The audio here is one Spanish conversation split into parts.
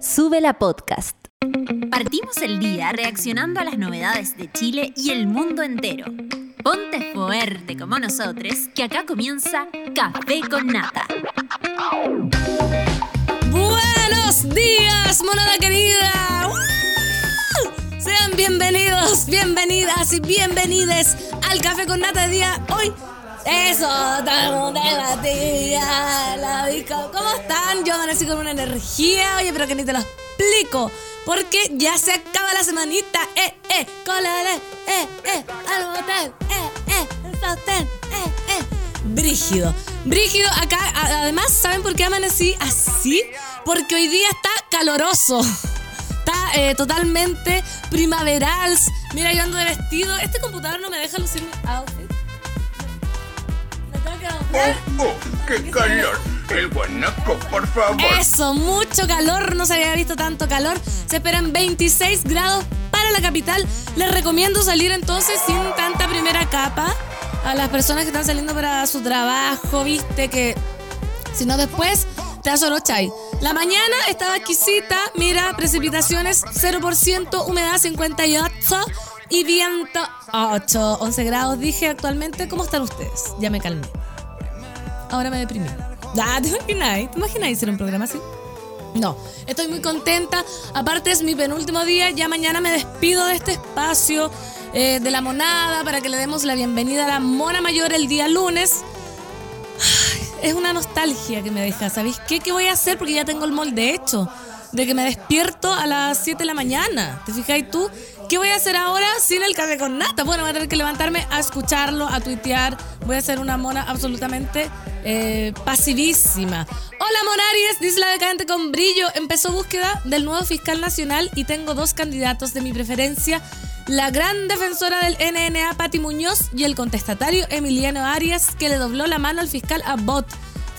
Sube la podcast. Partimos el día reaccionando a las novedades de Chile y el mundo entero. Ponte fuerte como nosotros, que acá comienza Café con Nata. Buenos días, monada querida. ¡Uh! Sean bienvenidos, bienvenidas y bienvenides al Café con Nata de día hoy. Eso, estamos de batida, la disco. ¿Cómo están? Yo amanecí con una energía, oye, pero que ni te lo explico. Porque ya se acaba la semanita. Eh, eh, colale, eh, eh, al motel, eh, eh, sostén, eh, eh. Brígido. Brígido, acá, además, ¿saben por qué amanecí así? Porque hoy día está caloroso. Está eh, totalmente primaveral. Mira, yo ando de vestido. Este computador no me deja lucir mi outfit. ¡Oh, qué calor! El guanaco, por favor. Eso, mucho calor, no se había visto tanto calor. Se esperan 26 grados para la capital. Les recomiendo salir entonces sin tanta primera capa. A las personas que están saliendo para su trabajo, viste que si no después te chai. La mañana estaba exquisita, mira, precipitaciones 0%, humedad 58 y viento 8, 11 grados. Dije actualmente, ¿cómo están ustedes? Ya me calmé. Ahora me deprimí. Ah, ¿te imagináis? ¿Te imagináis hacer un programa así? No, estoy muy contenta. Aparte es mi penúltimo día. Ya mañana me despido de este espacio eh, de la monada para que le demos la bienvenida a la mona mayor el día lunes. Ay, es una nostalgia que me deja. ¿Sabéis qué? ¿Qué voy a hacer? Porque ya tengo el molde hecho. De que me despierto a las 7 de la mañana. ¿Te fijáis tú? ¿Qué voy a hacer ahora sin el café con nata? Bueno, voy a tener que levantarme a escucharlo, a tuitear. Voy a ser una mona absolutamente eh, pasivísima. Hola Monaries, dice la decadente con brillo. Empezó búsqueda del nuevo fiscal nacional y tengo dos candidatos de mi preferencia. La gran defensora del NNA, Patti Muñoz, y el contestatario Emiliano Arias, que le dobló la mano al fiscal Abbott.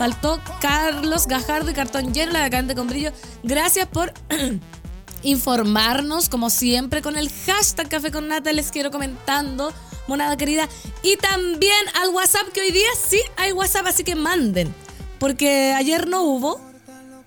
Faltó Carlos Gajardo y cartón lleno, la decadente con brillo. Gracias por informarnos, como siempre, con el hashtag Café con Nata. Les quiero comentando, monada querida. Y también al WhatsApp, que hoy día sí hay WhatsApp, así que manden. Porque ayer no hubo,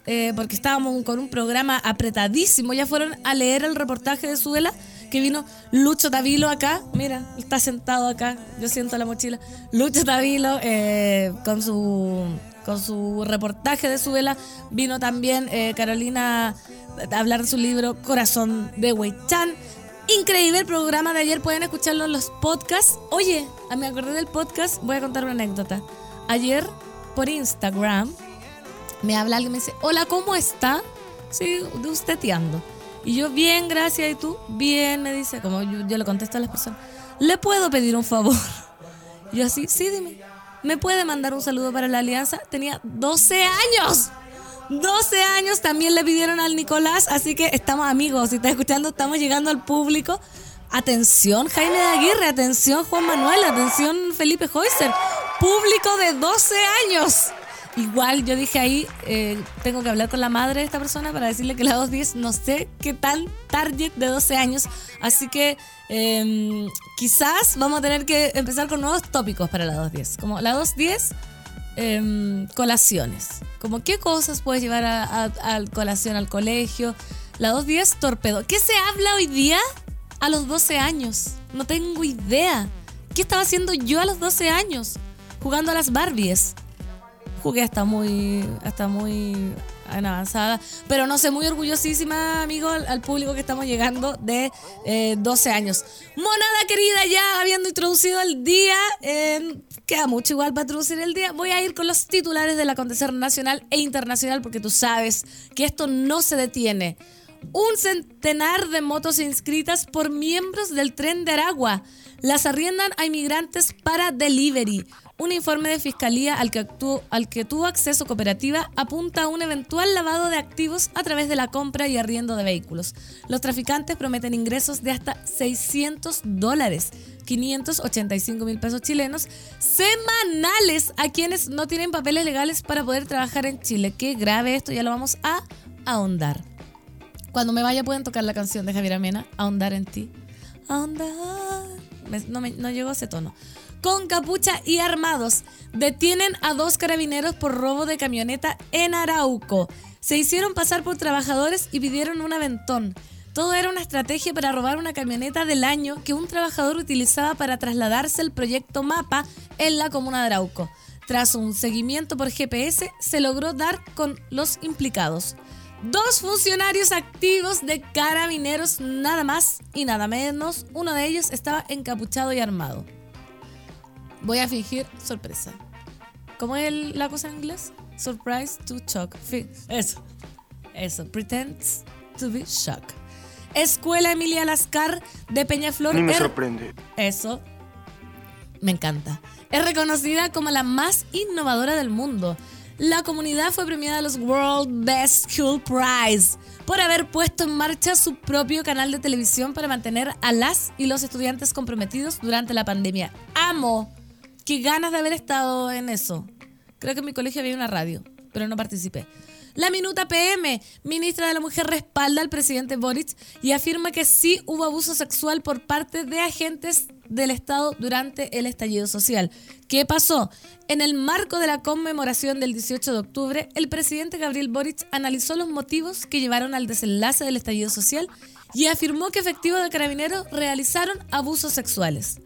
eh, porque estábamos con un programa apretadísimo. Ya fueron a leer el reportaje de Suela, que vino Lucho Tavilo acá. Mira, está sentado acá. Yo siento la mochila. Lucho Tavilo eh, con su con su reportaje de Suela. Vino también eh, Carolina a hablar de su libro Corazón de Weichan. Increíble el programa de ayer, pueden escucharlo en los podcasts. Oye, me acordé del podcast, voy a contar una anécdota. Ayer por Instagram me habla alguien y me dice, hola, ¿cómo está? Sí, de usted teando. Y yo, bien, gracias. ¿Y tú? Bien, me dice, como yo, yo le contesto a las personas, ¿le puedo pedir un favor? Y yo así, sí, dime. ¿Me puede mandar un saludo para la alianza? Tenía 12 años. 12 años también le pidieron al Nicolás, así que estamos amigos. Si estás escuchando, estamos llegando al público. Atención, Jaime de Aguirre, atención, Juan Manuel, atención, Felipe Hoyser. Público de 12 años. Igual yo dije ahí, eh, tengo que hablar con la madre de esta persona para decirle que la 210 no sé qué tal target de 12 años. Así que eh, quizás vamos a tener que empezar con nuevos tópicos para la 210. Como la 210, eh, colaciones. Como qué cosas puedes llevar a- a colación al colegio. La 210, torpedo. ¿Qué se habla hoy día a los 12 años? No tengo idea. ¿Qué estaba haciendo yo a los 12 años? Jugando a las Barbies jugué hasta muy, hasta muy avanzada, pero no sé, muy orgullosísima, amigo, al, al público que estamos llegando de eh, 12 años. Monada querida, ya habiendo introducido el día, eh, queda mucho igual para introducir el día, voy a ir con los titulares del acontecer nacional e internacional, porque tú sabes que esto no se detiene. Un centenar de motos inscritas por miembros del tren de Aragua. Las arriendan a inmigrantes para delivery. Un informe de fiscalía al que, tuvo acceso cooperativa apunta a un eventual lavado de activos a través de la compra y arriendo de vehículos. Los traficantes prometen ingresos de hasta 600 dólares, 585 mil pesos chilenos, semanales a quienes no tienen papeles legales para poder trabajar en Chile. Qué grave esto, ya lo vamos a ahondar. Cuando me vaya pueden tocar la canción de Javier Amena, Ahondar en ti. Ahondar. No, me- no llegó ese tono. Con capucha y armados, detienen a dos carabineros por robo de camioneta en Arauco. Se hicieron pasar por trabajadores y pidieron un aventón. Todo era una estrategia para robar una camioneta del año que un trabajador utilizaba para trasladarse al proyecto MAPA en la comuna de Arauco. Tras un seguimiento por GPS, se logró dar con los implicados. Dos funcionarios activos de carabineros, nada más y nada menos. Uno de ellos estaba encapuchado y armado. Voy a fingir sorpresa. ¿Cómo es el- la cosa en inglés? Surprise to shock. Eso. Eso. Pretends to be shocked. Escuela Emilia Lascar de Peñaflor. Ni me sorprende. eso. Me encanta. Es reconocida como la más innovadora del mundo. La comunidad fue premiada a los World Best School Prize por haber puesto en marcha su propio canal de televisión para mantener a las y los estudiantes comprometidos durante la pandemia. Amo. Qué ganas de haber estado en eso. Creo que en mi colegio había una radio, pero no participé. La Minuta PM, ministra de la Mujer, respalda al presidente Boric y afirma que sí hubo abuso sexual por parte de agentes del Estado durante el estallido social. ¿Qué pasó? En el marco de la conmemoración del 18 de octubre, el presidente Gabriel Boric analizó los motivos que llevaron al desenlace del estallido social y afirmó que efectivos de carabineros realizaron abusos sexuales.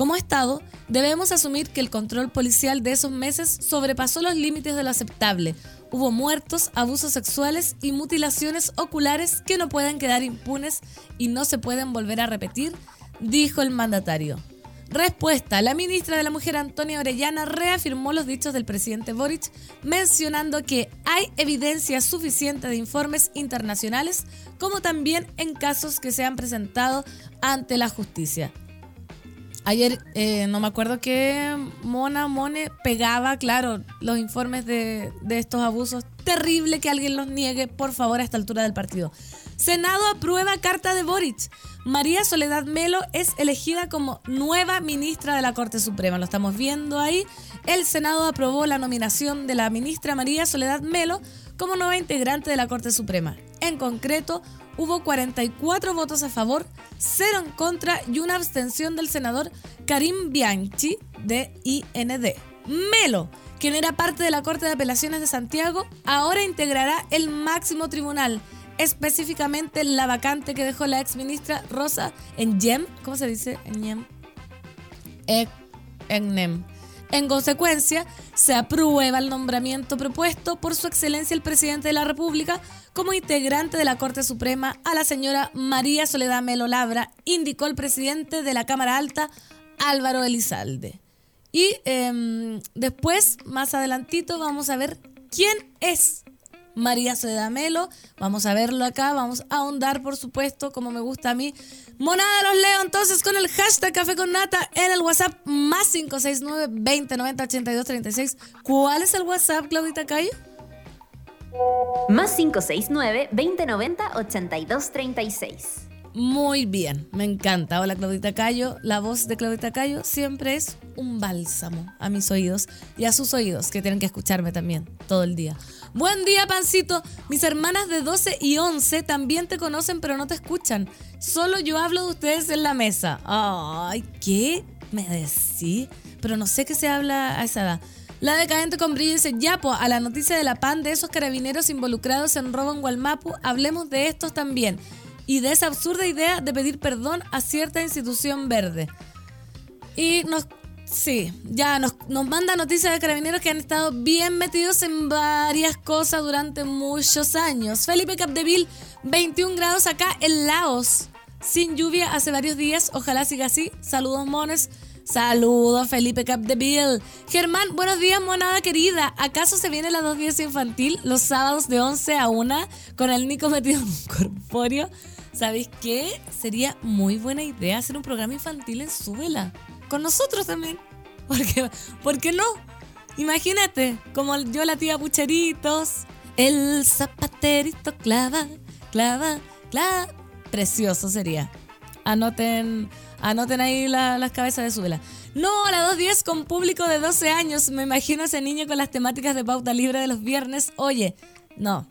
Como Estado, debemos asumir que el control policial de esos meses sobrepasó los límites de lo aceptable. Hubo muertos, abusos sexuales y mutilaciones oculares que no pueden quedar impunes y no se pueden volver a repetir, dijo el mandatario. Respuesta. La ministra de la Mujer Antonia Orellana reafirmó los dichos del presidente Boric, mencionando que hay evidencia suficiente de informes internacionales, como también en casos que se han presentado ante la justicia. Ayer, eh, no me acuerdo qué Mona Mone pegaba, claro, los informes de, de estos abusos. Terrible que alguien los niegue, por favor, a esta altura del partido. Senado aprueba carta de Boric. María Soledad Melo es elegida como nueva ministra de la Corte Suprema. Lo estamos viendo ahí. El Senado aprobó la nominación de la ministra María Soledad Melo como nueva integrante de la Corte Suprema. En concreto, hubo 44 votos a favor, 0 en contra y una abstención del senador Karim Bianchi de IND. Melo, quien era parte de la Corte de Apelaciones de Santiago, ahora integrará el máximo tribunal, específicamente la vacante que dejó la exministra Rosa Enyem, ¿cómo se dice? Enyem. E- Ennem. En consecuencia, se aprueba el nombramiento propuesto por su excelencia el presidente de la República como integrante de la Corte Suprema a la señora María Soledad Melo Labra, indicó el presidente de la Cámara Alta, Álvaro Elizalde. Y em, después, más adelantito, vamos a ver quién es María Soledad Melo. Vamos a verlo acá, vamos a ahondar, por supuesto, como me gusta a mí. Monada los leo entonces con el hashtag Café con Nata en el WhatsApp más 569 2090 8236. ¿Cuál es el WhatsApp, Claudita Cayo? Más 569-2090-8236. Muy bien, me encanta. Hola Claudita Cayo. La voz de Claudita Cayo siempre es un bálsamo a mis oídos y a sus oídos, que tienen que escucharme también todo el día. Buen día, Pancito. Mis hermanas de 12 y 11 también te conocen, pero no te escuchan. Solo yo hablo de ustedes en la mesa. Ay, ¿qué me decís? Pero no sé qué se habla a esa edad. La decadente con brillo dice, ya, po, a la noticia de la PAN de esos carabineros involucrados en robo en Gualmapu, hablemos de estos también. Y de esa absurda idea de pedir perdón a cierta institución verde. Y nos, sí, ya nos, nos manda noticias de carabineros que han estado bien metidos en varias cosas durante muchos años. Felipe Capdeville, 21 grados acá en Laos. Sin lluvia hace varios días, ojalá siga así. Saludos, mones. Saludos, Felipe Capdeville. Germán, buenos días, monada querida. ¿Acaso se viene la 210 infantil los sábados de 11 a 1 con el Nico metido en un corpóreo? ¿Sabéis qué? Sería muy buena idea hacer un programa infantil en Súbela. Con nosotros también. Porque, ¿Por qué no? Imagínate, como yo la tía Pucheritos. El zapaterito clava, clava, clava. Precioso sería. Anoten, anoten ahí la- las cabezas de Súbela. No, a la 2.10 con público de 12 años. Me imagino a ese niño con las temáticas de pauta libre de los viernes. Oye, no.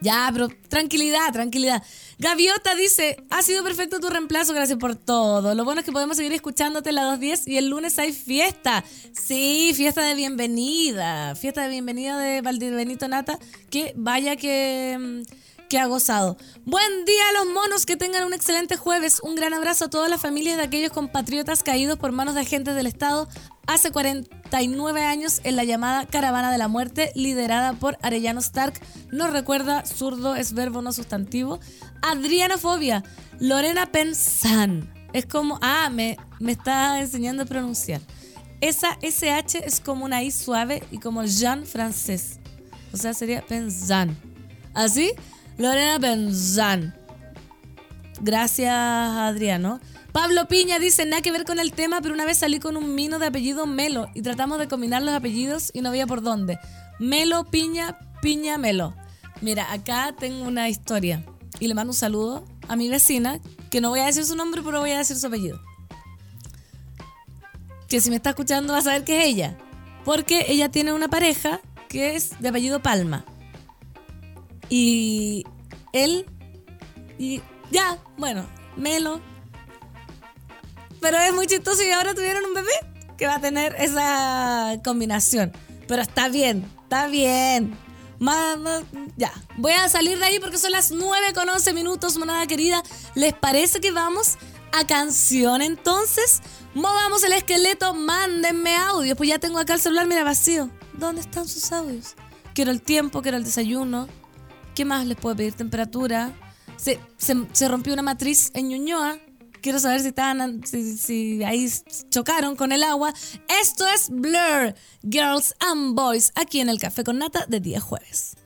Ya, pero tranquilidad, tranquilidad. Gaviota dice, ha sido perfecto tu reemplazo, gracias por todo. Lo bueno es que podemos seguir escuchándote la 2.10 y el lunes hay fiesta. Sí, fiesta de bienvenida. Fiesta de bienvenida de Benito Nata. Que vaya que, mm, que ha gozado. Buen día a los monos, que tengan un excelente jueves. Un gran abrazo a todas las familias de aquellos compatriotas caídos por manos de agentes del Estado hace 49 años en la llamada Caravana de la Muerte, liderada por Arellano Stark. Nos recuerda, zurdo es verbo no sustantivo. Adrianofobia, Lorena Pensan. Es como, ah, me, me está enseñando a pronunciar. Esa SH es como una I suave y como Jean francés. O sea, sería Pensan. ¿Así? Lorena Pensan. Gracias, Adriano. Pablo Piña dice, nada que ver con el tema, pero una vez salí con un mino de apellido Melo y tratamos de combinar los apellidos y no había por dónde. Melo, Piña, Piña, Melo. Mira, acá tengo una historia y le mando un saludo a mi vecina, que no voy a decir su nombre, pero voy a decir su apellido. Que si me está escuchando va a saber que es ella. Porque ella tiene una pareja que es de apellido Palma. Y él... Y ya, bueno, Melo, pero es muy chistoso y ahora tuvieron un bebé que va a tener esa combinación. Pero está bien, está bien. Más, ya, voy a salir de ahí porque son las 9 con 11 minutos, monada querida. ¿Les parece que vamos a canción entonces? Movamos el esqueleto, mándenme audios. Pues ya tengo acá el celular, mira, vacío. ¿Dónde están sus audios? Quiero el tiempo, quiero el desayuno. ¿Qué más les puedo pedir? Temperatura. Se, se, rompió una matriz en Ñuñoa quiero saber si estaban, si, ahí chocaron con el agua. Esto es Blur, Girls and Boys, aquí en el Café con Nata de día jueves.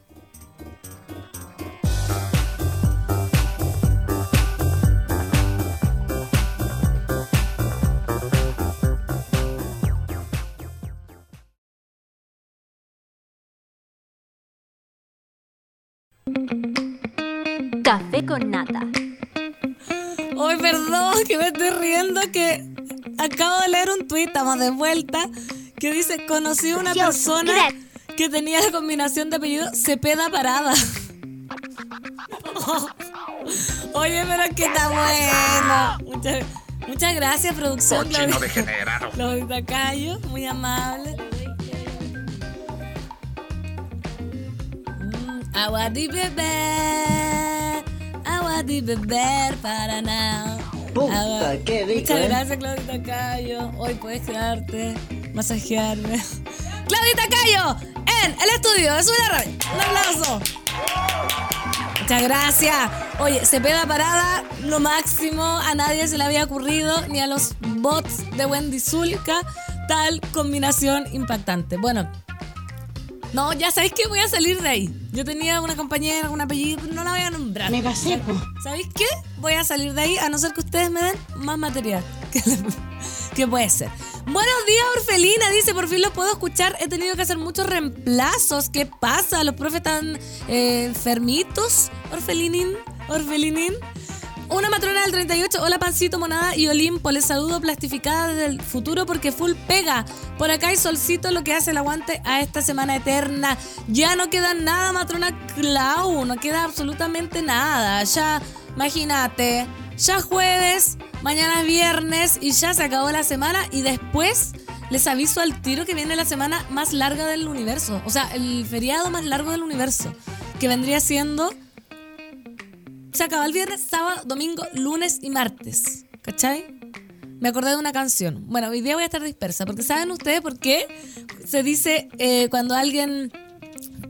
Café con Nata. Ay, perdón, que me estoy riendo que acabo de leer un tuit, estamos de vuelta, que dice, conocí a una persona que tenía la combinación de apellido Cepeda Parada. Oye, pero es que está bueno. Muchas, muchas gracias, producción. Cochino degenerado. Claudita Cayo, muy amable. Mm, agua de bebé agua de beber para nada. Puta, qué rico. Muchas ¿eh? gracias, Claudita Cayo. Hoy puedes quedarte, masajearme. Claudita Cayo, en el estudio de Suena Radio. Un aplauso. Muchas gracias. Oye, se pega parada, lo máximo. A nadie se le había ocurrido, ni a los bots de Wendy Zulka, tal combinación impactante. Bueno, no, ya sabéis que voy a salir de ahí. Yo tenía una compañera un apellido, no la voy a nombrar. Me pasé, po. ¿Sabéis qué? Voy a salir de ahí a no ser que ustedes me den más material. Que, que puede ser. Buenos días, Orfelina. Dice, por fin los puedo escuchar. He tenido que hacer muchos reemplazos. ¿Qué pasa? Los profes están eh, enfermitos. Orfelinin, Orfelinin. Una matrona del 38, hola Pancito, Monada y Olimpo, les saludo plastificada desde el futuro porque full pega. Por acá hay solcito lo que hace el aguante a esta semana eterna. Ya no queda nada, matrona Clau, no queda absolutamente nada. Ya, imagínate, ya jueves, mañana es viernes y ya se acabó la semana y después les aviso al tiro que viene la semana más larga del universo. O sea, el feriado más largo del universo, que vendría siendo se acaba el viernes, sábado, domingo, lunes y martes. ¿Cachai? Me acordé de una canción. Bueno, hoy día voy a estar dispersa, porque ¿saben ustedes por qué se dice eh, cuando alguien...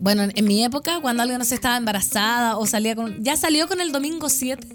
Bueno, en mi época, cuando alguien no se estaba embarazada o salía con... Ya salió con el domingo 7.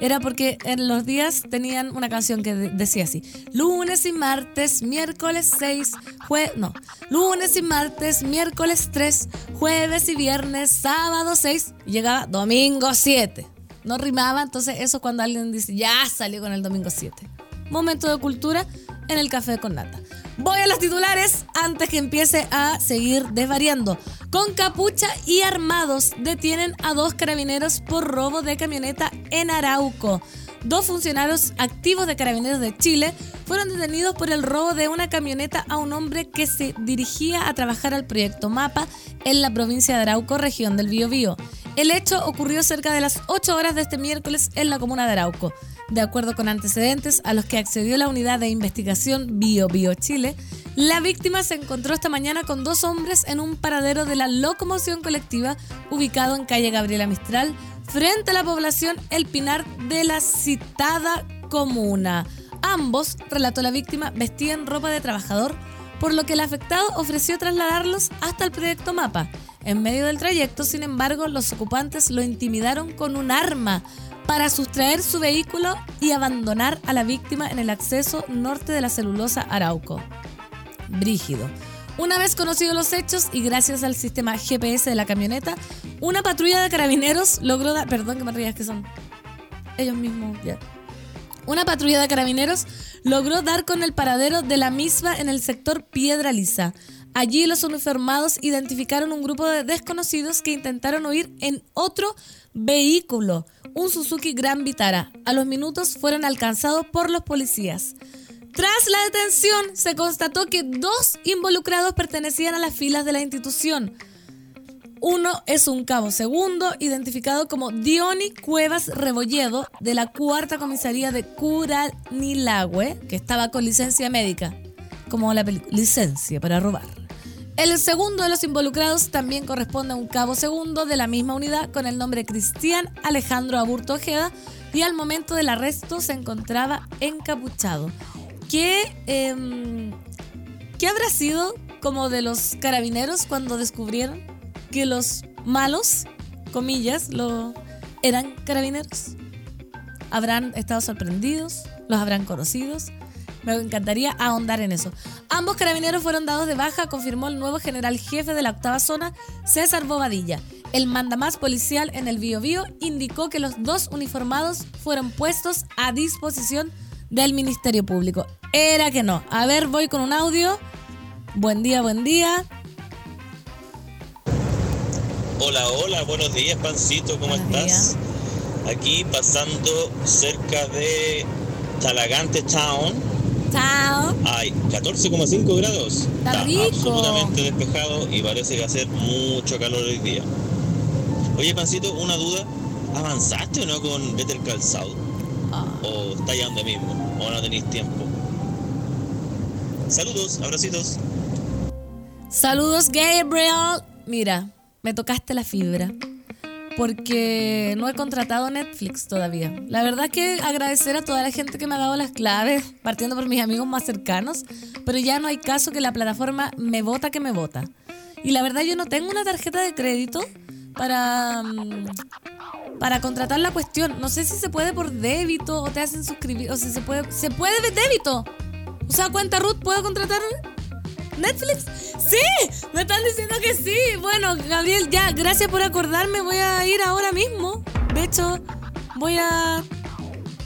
Era porque en los días tenían una canción que de- decía así. Lunes y martes, miércoles 6, jue... No. Lunes y martes, miércoles 3, jueves y viernes, sábado 6. Y llegaba domingo 7. No rimaba, entonces eso es cuando alguien dice, ya salió con el domingo 7. Momento de cultura en el café con nata. Voy a los titulares antes que empiece a seguir desvariando. Con capucha y armados detienen a dos carabineros por robo de camioneta en Arauco. Dos funcionarios activos de Carabineros de Chile fueron detenidos por el robo de una camioneta a un hombre que se dirigía a trabajar al proyecto MAPA en la provincia de Arauco, región del Biobío. El hecho ocurrió cerca de las 8 horas de este miércoles en la comuna de Arauco. De acuerdo con antecedentes a los que accedió la unidad de investigación Bio Bio Chile, la víctima se encontró esta mañana con dos hombres en un paradero de la locomoción colectiva ubicado en calle Gabriela Mistral, frente a la población El Pinar de la citada comuna. Ambos, relató la víctima, vestían ropa de trabajador, por lo que el afectado ofreció trasladarlos hasta el proyecto Mapa. En medio del trayecto, sin embargo, los ocupantes lo intimidaron con un arma para sustraer su vehículo y abandonar a la víctima en el acceso norte de la celulosa Arauco. Brígido. Una vez conocidos los hechos y gracias al sistema GPS de la camioneta, una patrulla de carabineros logró dar... Perdón que me que son ellos mismos. Una patrulla de carabineros logró dar con el paradero de la misma en el sector Piedra Lisa. Allí los uniformados identificaron un grupo de desconocidos que intentaron huir en otro vehículo, un Suzuki Gran Vitara. A los minutos fueron alcanzados por los policías. Tras la detención, se constató que dos involucrados pertenecían a las filas de la institución. Uno es un cabo segundo, identificado como Diony Cuevas Rebolledo, de la cuarta comisaría de Curanilagüe, que estaba con licencia médica, como la licencia para robar. El segundo de los involucrados también corresponde a un cabo segundo de la misma unidad con el nombre Cristian Alejandro Aburto Ojeda y al momento del arresto se encontraba encapuchado. ¿Qué, em, ¿Qué habrá sido como de los carabineros cuando descubrieron que los malos, comillas, lo, eran carabineros? ¿Habrán estado sorprendidos? ¿Los habrán conocidos? Me encantaría ahondar en eso. Ambos carabineros fueron dados de baja, confirmó el nuevo general jefe de la octava zona, César Bobadilla. El mandamás policial en el Biobío indicó que los dos uniformados fueron puestos a disposición del Ministerio Público. Era que no. A ver, voy con un audio. Buen día, buen día. Hola, hola, buenos días, Pancito, ¿cómo Buenos estás? Aquí pasando cerca de Talagante Town. Chao. Hay 14,5 grados. Está rico. absolutamente despejado y parece que va a hacer mucho calor hoy día. Oye, Pancito, una duda. ¿Avanzaste o no con Better Call Saul? Ah. ¿O está ya donde mismo? ¿O no tenéis tiempo? Saludos, abracitos. Saludos, Gabriel. Mira, me tocaste la fibra. Porque no he contratado Netflix todavía. La verdad es que agradecer a toda la gente que me ha dado las claves, partiendo por mis amigos más cercanos, pero ya no hay caso que la plataforma me vota que me vota. Y la verdad yo no tengo una tarjeta de crédito para, mm, para contratar la cuestión. No sé si se puede por débito o te hacen suscribir, o si se puede, se puede de débito. O sea, cuenta Ruth, ¿puedo contratar Netflix? Sí, me están diciendo que sí. Bueno, Gabriel, ya, gracias por acordarme. Voy a ir ahora mismo. De hecho, voy a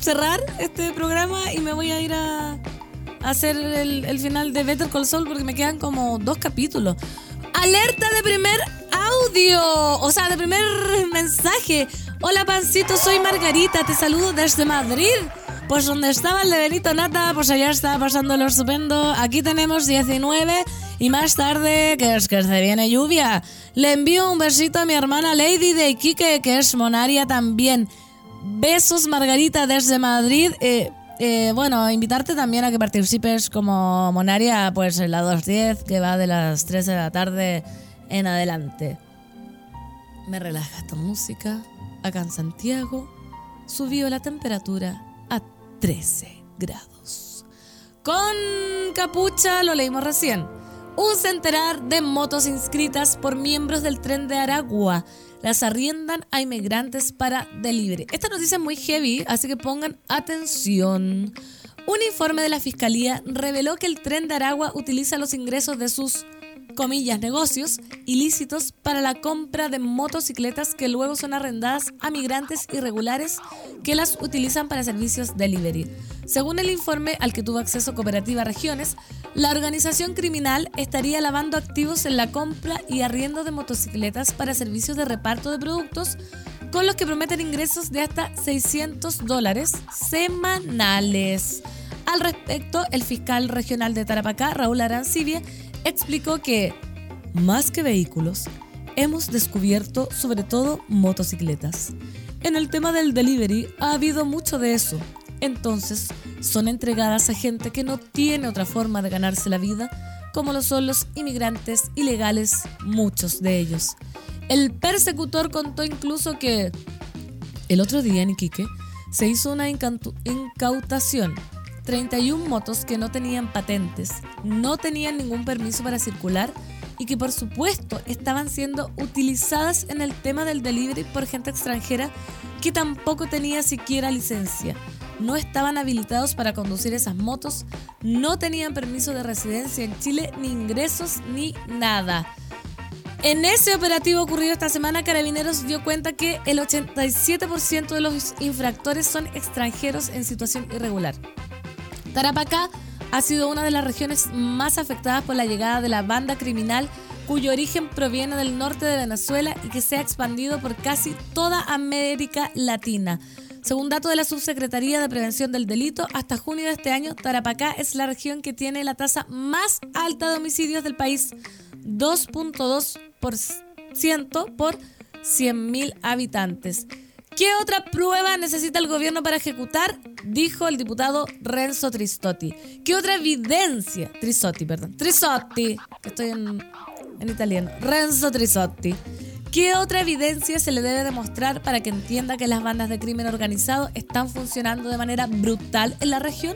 cerrar este programa y me voy a ir a, hacer el, el final de Better Call Saul porque me quedan como dos capítulos. Alerta de primer audio, o sea, de primer mensaje. Hola, pancito, soy Margarita, te saludo desde Madrid. Pues donde estaba el de Benito Nata, pues allá está pasando lo estupendo. Aquí tenemos 19 y más tarde, que es que se viene lluvia. Le envío un besito a mi hermana Lady de Iquique, que es monaria también. Besos, Margarita, desde Madrid. Eh, eh, bueno, invitarte también a que participes como monaria, pues en la 210, que va de las 3 de la tarde en adelante. Me relaja esta música. Acá en Santiago subió la temperatura 13 grados. Con capucha lo leímos recién. Un centenar de motos inscritas por miembros del tren de Aragua las arriendan a inmigrantes para delivery. Esta noticia es muy heavy, así que pongan atención. Un informe de la Fiscalía reveló que el tren de Aragua utiliza los ingresos de sus comillas, negocios ilícitos para la compra de motocicletas que luego son arrendadas a migrantes irregulares que las utilizan para servicios delivery. Según el informe al que tuvo acceso Cooperativa Regiones, la organización criminal estaría lavando activos en la compra y arriendo de motocicletas para servicios de reparto de productos con los que prometen ingresos de hasta 600 dólares semanales. Al respecto, el fiscal regional de Tarapacá, Raúl Arancibia, explicó que, más que vehículos, hemos descubierto sobre todo motocicletas. En el tema del delivery ha habido mucho de eso. Entonces, son entregadas a gente que no tiene otra forma de ganarse la vida, como lo son los inmigrantes ilegales, muchos de ellos. El persecutor contó incluso que el otro día en Iquique se hizo una incautación. 31 motos que no tenían patentes, no tenían ningún permiso para circular y que por supuesto estaban siendo utilizadas en el tema del delivery por gente extranjera que tampoco tenía siquiera licencia. No estaban habilitados para conducir esas motos, no tenían permiso de residencia en Chile, ni ingresos, ni nada. En ese operativo ocurrido esta semana, Carabineros dio cuenta que el 87% de los infractores son extranjeros en situación irregular. Tarapacá ha sido una de las regiones más afectadas por la llegada de la banda criminal cuyo origen proviene del norte de Venezuela y que se ha expandido por casi toda América Latina. Según datos de la Subsecretaría de Prevención del Delito, hasta junio de este año, Tarapacá es la región que tiene la tasa más alta de homicidios del país, 2.2% por 100.000 habitantes. ¿Qué otra prueba necesita el gobierno para ejecutar? Dijo el diputado Renzo Tristotti. ¿Qué otra evidencia? Trisotti, perdón. Trisotti, que estoy en, italiano. Renzo Trisotti. ¿Qué otra evidencia se le debe demostrar para que entienda que las bandas de crimen organizado están funcionando de manera brutal en la región?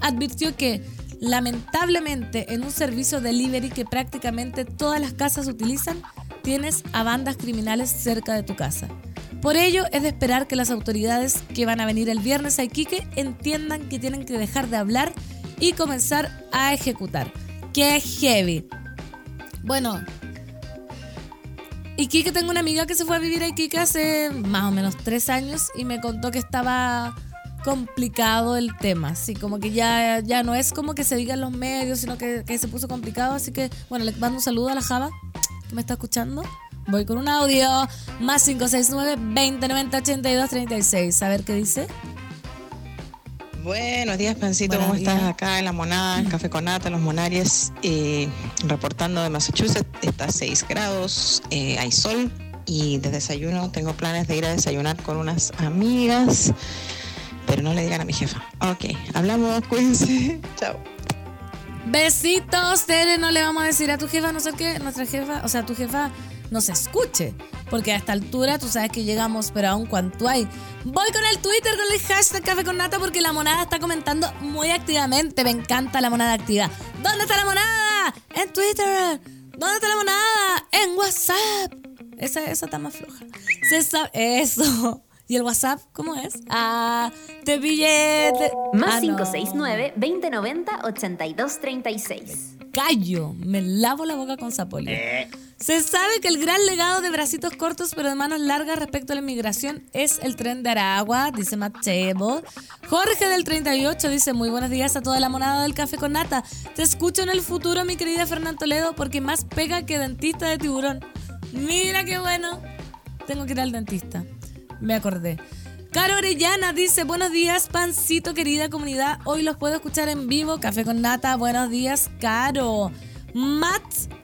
Advirtió que, lamentablemente, en un servicio delivery que prácticamente todas las casas utilizan, tienes a bandas criminales cerca de tu casa. Por ello, es de esperar que las autoridades que van a venir el viernes a Iquique entiendan que tienen que dejar de hablar y comenzar a ejecutar. ¡Qué heavy! Bueno, Iquique, tengo una amiga que se fue a vivir a Iquique hace más o menos tres años y me contó que estaba complicado el tema, así como que ya, ya no es como que se diga los medios, sino que, que se puso complicado, así que bueno, le mando un saludo a la Java que me está escuchando. Voy con un audio más 569 2090 82 36. A ver qué dice. Buenos días, Pancito. Buenos ¿Cómo estás acá en La Monada, en Café con Nata, en Los Monares? eh, reportando de Massachusetts, está a 6 grados, eh, hay sol y de desayuno tengo planes de ir a desayunar con unas amigas, pero no le digan a mi jefa. Ok, hablamos, cuídense. Chao. Besitos, Tere, no le vamos a decir a tu jefa, no ser que nuestra jefa, o sea, tu jefa nos escuche. Porque a esta altura tú sabes que llegamos, pero aún cuanto hay. Voy con el Twitter con el hashtag Café con Nata porque la monada está comentando muy activamente. Me encanta la monada activa. ¿Dónde está la monada? En Twitter. ¿Dónde está la monada? En WhatsApp. Esa, esa está más floja. Se sabe- Eso. ¿Y el WhatsApp cómo es? Ah, te pillé. te- Más Ah, no. 569-2090-8236. Callo, me lavo la boca con Zapoli. Se sabe que el gran legado de bracitos cortos pero de manos largas respecto a la inmigración es el tren de Aragua, dice Mateo. Jorge del 38 dice, muy buenos días a toda la monada del café con nata. Te escucho en el futuro, mi querida Fernán Toledo, porque más pega que dentista de tiburón. Mira qué bueno. Tengo que ir al dentista. Me acordé. Caro Orellana dice, buenos días, pancito, querida comunidad. Hoy los puedo escuchar en vivo. Café con nata, buenos días, Caro. Matt,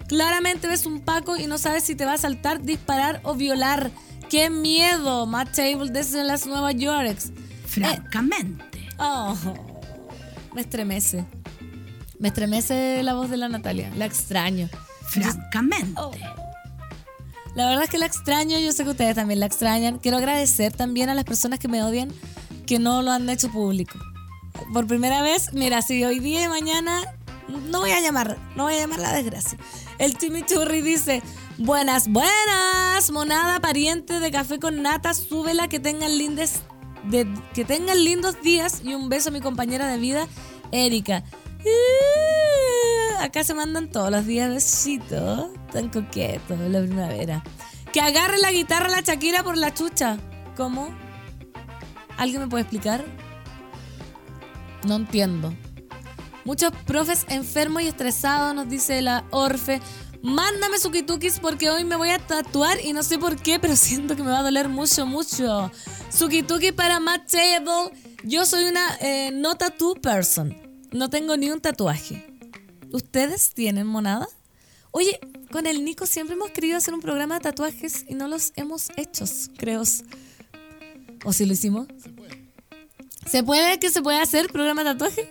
claramente ves un Paco y no sabes si te va a saltar, disparar o violar. ¡Qué miedo! Matt Table desde las Nueva York. Francamente. Oh, me estremece. Me estremece la voz de la Natalia. La extraño. Francamente. Oh. La verdad es que la extraño, yo sé que ustedes también la extrañan. Quiero agradecer también a las personas que me odian que no lo han hecho público. Por primera vez, mira, si hoy día y mañana no voy a llamar, no voy a llamar la desgracia. El chimichurri dice, buenas, buenas, monada pariente de café con nata, súbela que tengan lindes, de, que tengan lindos días y un beso a mi compañera de vida, Erika. Acá se mandan todos los días besitos, tan coquetos, la primavera. Que agarre la guitarra la Shakira por la chucha. ¿Cómo? ¿Alguien me puede explicar? No entiendo. Muchos profes enfermos y estresados, nos dice la Orfe. Mándame sukitukis porque hoy me voy a tatuar y no sé por qué, pero siento que me va a doler mucho, mucho. Sukituki para Matt Table. Yo soy una eh, no tattoo person. No tengo ni un tatuaje. ¿Ustedes tienen monada? Oye, con el Nico siempre hemos querido hacer un programa de tatuajes y no los hemos hecho, creo. ¿O si lo hicimos? ¿Se puede que se pueda hacer programa de tatuaje?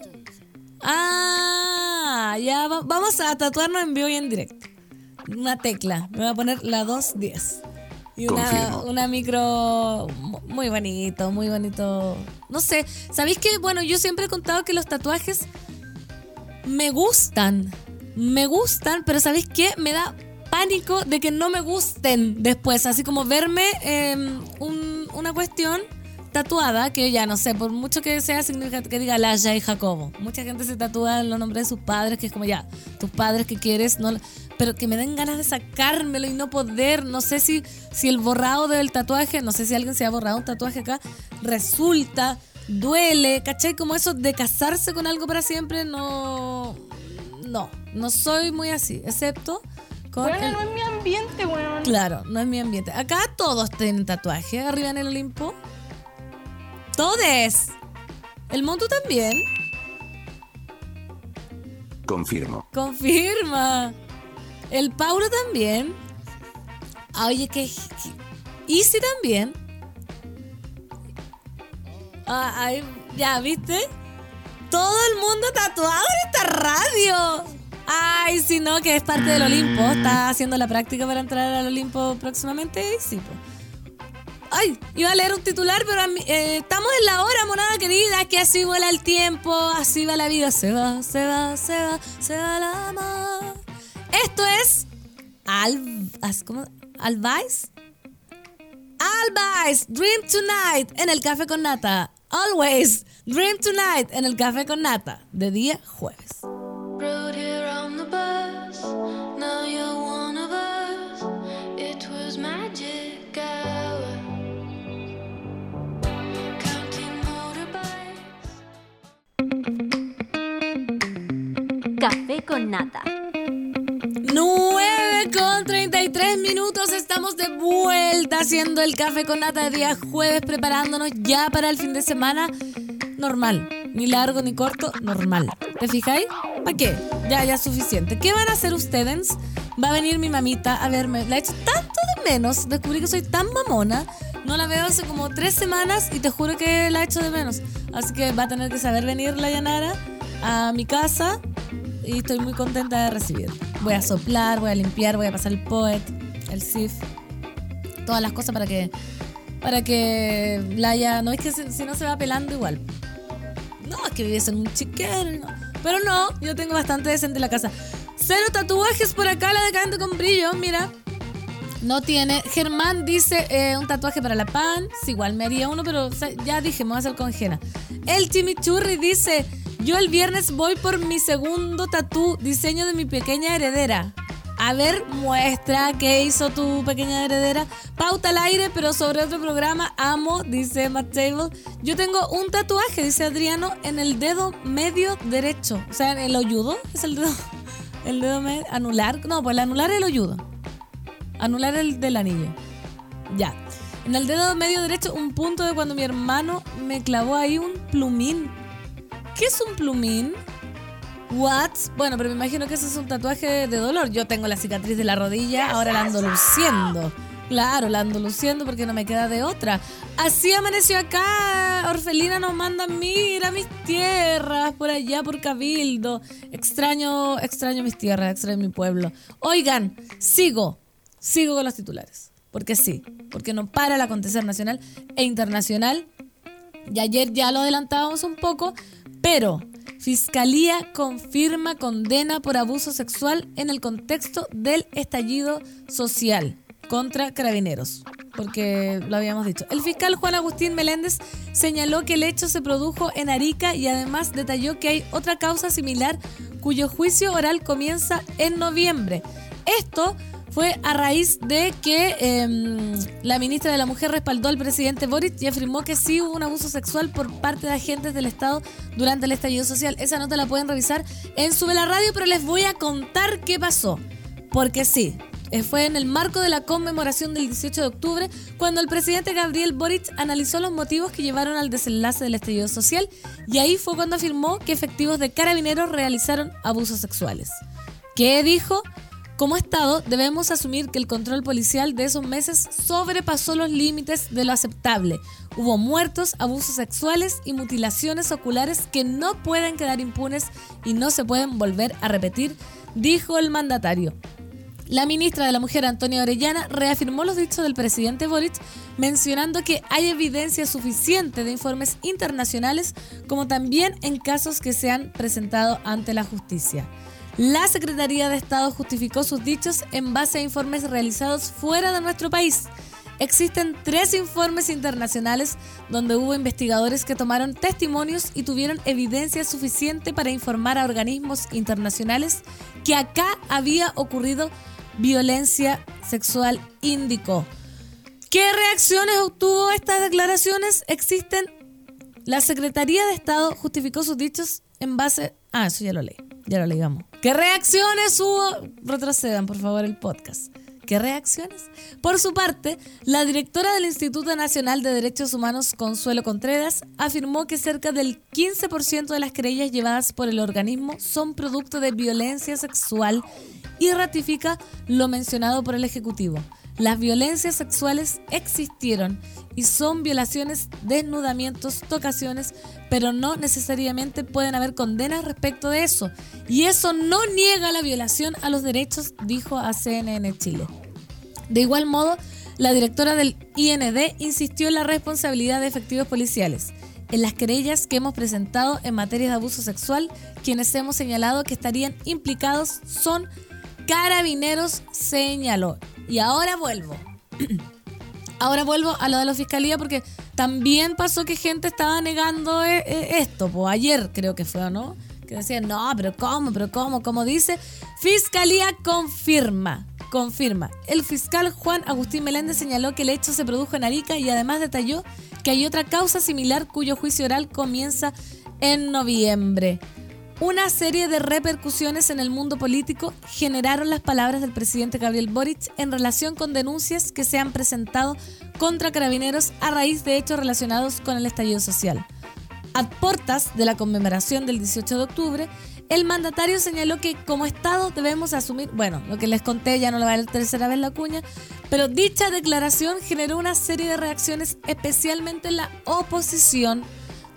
Ah, ya va- vamos a tatuarnos en vivo y en directo. Una tecla. Me voy a poner la 210. Y una, Confirmo. una micro mu- muy bonito, muy bonito. No sé, ¿sabéis que? Bueno, yo siempre he contado que los tatuajes me gustan. Me gustan, pero ¿sabéis qué? Me da pánico de que no me gusten después. Así como verme eh, un- una cuestión tatuada, que ya no sé, por mucho que sea, significa que diga Laya y Jacobo. Mucha gente se tatúa los nombres de sus padres, que es como ya, tus padres que quieres, no, pero que me den ganas de sacármelo y no poder. No sé si, si el borrado del tatuaje, no sé si alguien se ha borrado un tatuaje acá, resulta, duele, ¿cachai? Como eso de casarse con algo para siempre, no. No, no soy muy así, excepto con. el- no es mi ambiente, weón. Claro, no es mi ambiente. Acá todos tienen tatuaje arriba en el Olimpo. Todes. El Montu también. Confirmo. Confirma. El Paulo también. Oye, que- Easy también. Ah, ya, ¿viste? Todo el mundo tatuado en esta radio. Ay, si no, que es parte del Olimpo. Está haciendo la práctica para entrar al Olimpo próximamente. Sí, pues. Ay, iba a leer un titular, pero eh, estamos en la hora, monada querida, que así vuela el tiempo, así va la vida, se va, se va, se va, se va la mar. Esto es Al, ¿cómo? Alvice. Alvice, Dream Tonight en el café con nata. Always, Dream Tonight en el café con nata, de día jueves. Rode here on the bus. Now you're one of us. It was magic hour. Counting motorbikes. Café con nata. 9 con 33 minutos, estamos de vuelta haciendo el café con nata de día jueves, preparándonos ya para el fin de semana normal, ni largo ni corto, normal. ¿Te fijáis? ¿Para qué? Ya, ya es suficiente. ¿Qué van a hacer ustedes? Va a venir mi mamita a verme. La he hecho tanto de menos. Descubrí que soy tan mamona. No la veo hace como tres semanas y te juro que la he hecho de menos. Así que va a tener que saber venir la Yanara a mi casa y estoy muy contenta de recibir. Voy a soplar, voy a limpiar, voy a pasar el poet, el sif, todas las cosas para que para que Laia, no es que si no se va pelando igual. No, es que vives en un chiquero, pero no, yo tengo bastante decente la casa. Cero tatuajes por acá, la decadente con brillo, mira. No tiene. Germán dice eh, un tatuaje para la pan. Igual me haría uno, pero ya dije, me voy a hacer con Jena. El Chimichurri dice: Yo el viernes voy por mi segundo tatú, diseño de mi pequeña heredera. A ver, muestra qué hizo tu pequeña heredera. Pauta al aire, pero sobre otro programa. Amo, dice Matt Table. Yo tengo un tatuaje, dice Adriano, en el dedo medio derecho. O sea, el oyudo. Es el dedo. El dedo medio. Anular. No, pues el anular es el oyudo. Anular el del anillo. Ya. En el dedo medio derecho, un punto de cuando mi hermano me clavó ahí un plumín. ¿Qué es un plumín? What? Bueno, pero me imagino que ese es un tatuaje de dolor. Yo tengo la cicatriz de la rodilla, ahora la ando luciendo. Claro, la ando luciendo porque no me queda de otra. Así amaneció acá. Orfelina nos manda, mira mis tierras, por allá, por Cabildo. Extraño, extraño mis tierras, extraño mi pueblo. Oigan, sigo, sigo con los titulares. Porque sí, porque no para el acontecer nacional e internacional. Y ayer ya lo adelantábamos un poco, pero Fiscalía confirma condena por abuso sexual en el contexto del estallido social contra carabineros, porque lo habíamos dicho. El fiscal Juan Agustín Meléndez señaló que el hecho se produjo en Arica y además detalló que hay otra causa similar cuyo juicio oral comienza en noviembre. Esto fue a raíz de que em, la ministra de la Mujer respaldó al presidente Boric y afirmó que sí hubo un abuso sexual por parte de agentes del Estado durante el estallido social. Esa nota la pueden revisar en Sube la Radio, pero les voy a contar qué pasó. Porque sí, eh, fue en el marco de la conmemoración del 18 de octubre cuando el presidente Gabriel Boric analizó los motivos que llevaron al desenlace del estallido social y ahí fue cuando afirmó que efectivos de carabineros realizaron abusos sexuales. ¿Qué dijo? Como Estado debemos asumir que el control policial de esos meses sobrepasó los límites de lo aceptable. Hubo muertos, abusos sexuales y mutilaciones oculares que no pueden quedar impunes y no se pueden volver a repetir, dijo el mandatario. La ministra de la Mujer, Antonia Orellana, reafirmó los dichos del presidente Boric, mencionando que hay evidencia suficiente de informes internacionales, como también en casos que se han presentado ante la justicia. La Secretaría de Estado justificó sus dichos en base a informes realizados fuera de nuestro país. Existen tres informes internacionales donde hubo investigadores que tomaron testimonios y tuvieron evidencia suficiente para informar a organismos internacionales que acá había ocurrido violencia sexual, indicó. ¿Qué reacciones obtuvo estas declaraciones? Existen. La Secretaría de Estado justificó sus dichos en base. Ah, eso ya lo leí. Ya lo leíamos. ¿Qué reacciones hubo? Retrocedan, por favor, el podcast. ¿Qué reacciones? Por su parte, la directora del Instituto Nacional de Derechos Humanos, Consuelo Contreras, afirmó que cerca del 15% de las querellas llevadas por el organismo son producto de violencia sexual y ratifica lo mencionado por el Ejecutivo. Las violencias sexuales existieron y son violaciones, desnudamientos, tocaciones, pero no necesariamente pueden haber condenas respecto de eso. Y eso no niega la violación a los derechos, dijo a CNN Chile. De igual modo, la directora del IND insistió en la responsabilidad de efectivos policiales. En las querellas que hemos presentado en materia de abuso sexual, quienes hemos señalado que estarían implicados son carabineros, señaló. Y ahora vuelvo. Ahora vuelvo a lo de la fiscalía porque también pasó que gente estaba negando eh, eh, esto. Pues ayer creo que fue, ¿o no? Que decían, no, pero ¿cómo? ¿Pero cómo? Como dice, Fiscalía confirma, confirma. El fiscal Juan Agustín Meléndez señaló que el hecho se produjo en Arica y además detalló que hay otra causa similar cuyo juicio oral comienza en noviembre. Una serie de repercusiones en el mundo político generaron las palabras del presidente Gabriel Boric en relación con denuncias que se han presentado contra carabineros a raíz de hechos relacionados con el estallido social. A portas de la conmemoración del 18 de octubre, el mandatario señaló que como Estado debemos asumir, bueno, lo que les conté ya no le va a dar tercera vez la cuña, pero dicha declaración generó una serie de reacciones especialmente en la oposición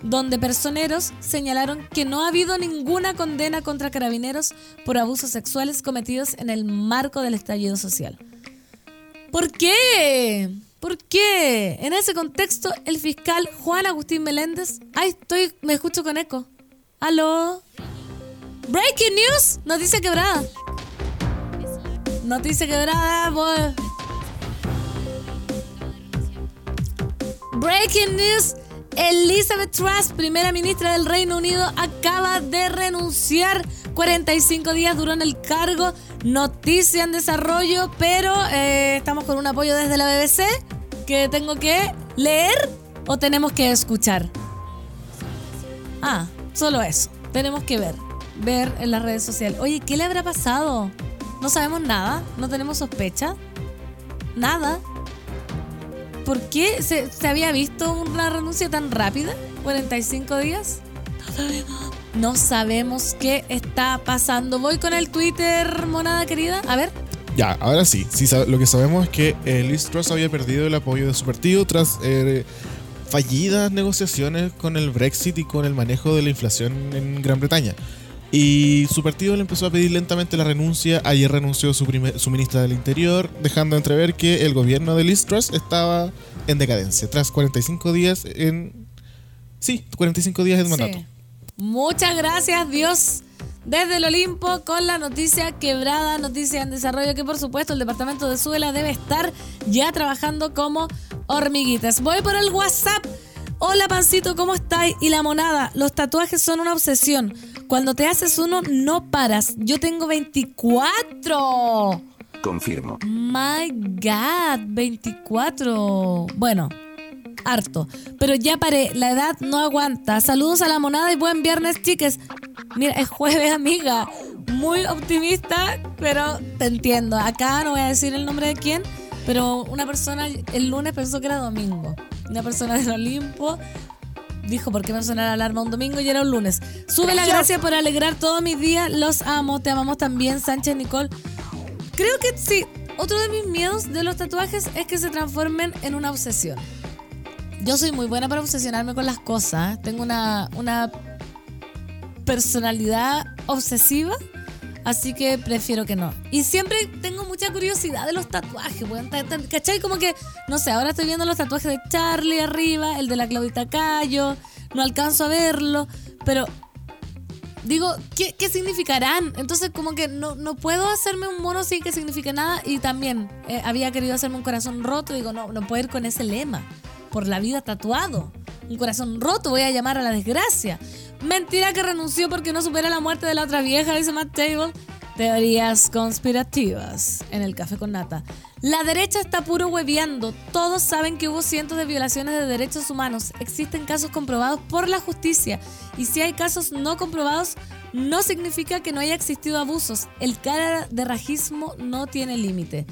donde personeros señalaron que no ha habido ninguna condena contra carabineros por abusos sexuales cometidos en el marco del estallido social. ¿Por qué? ¿Por qué? En ese contexto, el fiscal Juan Agustín Meléndez. Ay, estoy, me escucho con eco. ¿Aló? Breaking news, noticia quebrada. Noticia quebrada, boy. Breaking news. Elizabeth Truss, primera ministra del Reino Unido, acaba de renunciar. 45 días duró en el cargo. Noticia en desarrollo, pero eh, estamos con un apoyo desde la BBC que tengo que leer o tenemos que escuchar. Ah, solo eso. Tenemos que ver. Ver en las redes sociales. Oye, ¿qué le habrá pasado? No sabemos nada. No tenemos sospecha. Nada. ¿Por qué se, se había visto una renuncia tan rápida? ¿45 días? No sabemos qué está pasando. Voy con el Twitter, monada querida. A ver. Ya, ahora sí. sí lo que sabemos es que eh, Liz Truss había perdido el apoyo de su partido tras eh, fallidas negociaciones con el Brexit y con el manejo de la inflación en Gran Bretaña. Y su partido le empezó a pedir lentamente la renuncia. Ayer renunció su, primer- su ministra del Interior, dejando entrever que el gobierno de Liz Truss estaba en decadencia. Tras 45 días en. Sí, 45 días de mandato. Sí. Muchas gracias, Dios. Desde el Olimpo con la noticia quebrada, noticia en desarrollo que por supuesto el departamento de Suela debe estar ya trabajando como hormiguitas. Voy por el WhatsApp. Hola Pancito, ¿cómo estáis? Y la monada, los tatuajes son una obsesión. Cuando te haces uno no paras. Yo tengo 24. Confirmo. My God, 24. Bueno, harto. Pero ya paré, la edad no aguanta. Saludos a la monada y buen viernes, chiques. Mira, es jueves, amiga. Muy optimista, pero te entiendo. Acá no voy a decir el nombre de quién, pero una persona el lunes pensó que era domingo. Una persona del Olimpo dijo, ¿por qué me suena la alarma un domingo y era un lunes? Sube la gracia por alegrar todos mis días. Los amo, te amamos también, Sánchez Nicole. Creo que sí. Otro de mis miedos de los tatuajes es que se transformen en una obsesión. Yo soy muy buena para obsesionarme con las cosas. Tengo una, una personalidad obsesiva. Así que prefiero que no. Y siempre tengo mucha curiosidad de los tatuajes, ¿Cachai? Como que, no sé, ahora estoy viendo los tatuajes de Charlie arriba, el de la Claudita Cayo. No alcanzo a verlo. Pero digo, ¿qué, qué significarán? Entonces, como que no, no puedo hacerme un mono sin que signifique nada. Y también eh, había querido hacerme un corazón roto. Digo, no, no puedo ir con ese lema. Por la vida tatuado. Un corazón roto, voy a llamar a la desgracia. Mentira que renunció porque no supera la muerte de la otra vieja, dice Matt Table. Teorías conspirativas en el café con nata. La derecha está puro hueveando. Todos saben que hubo cientos de violaciones de derechos humanos. Existen casos comprobados por la justicia. Y si hay casos no comprobados, no significa que no haya existido abusos. El cara de rajismo no tiene límite.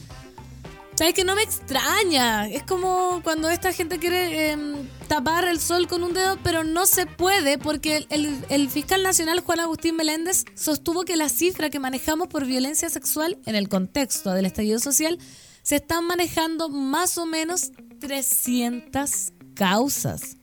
¿Sabes que no me extraña? Es como cuando esta gente quiere em, tapar el sol con un dedo, pero no se puede porque el, el- fiscal nacional Juan Agustín Meléndez sostuvo que la cifra que manejamos por violencia sexual en el contexto del estallido social se están manejando más o menos 300 causas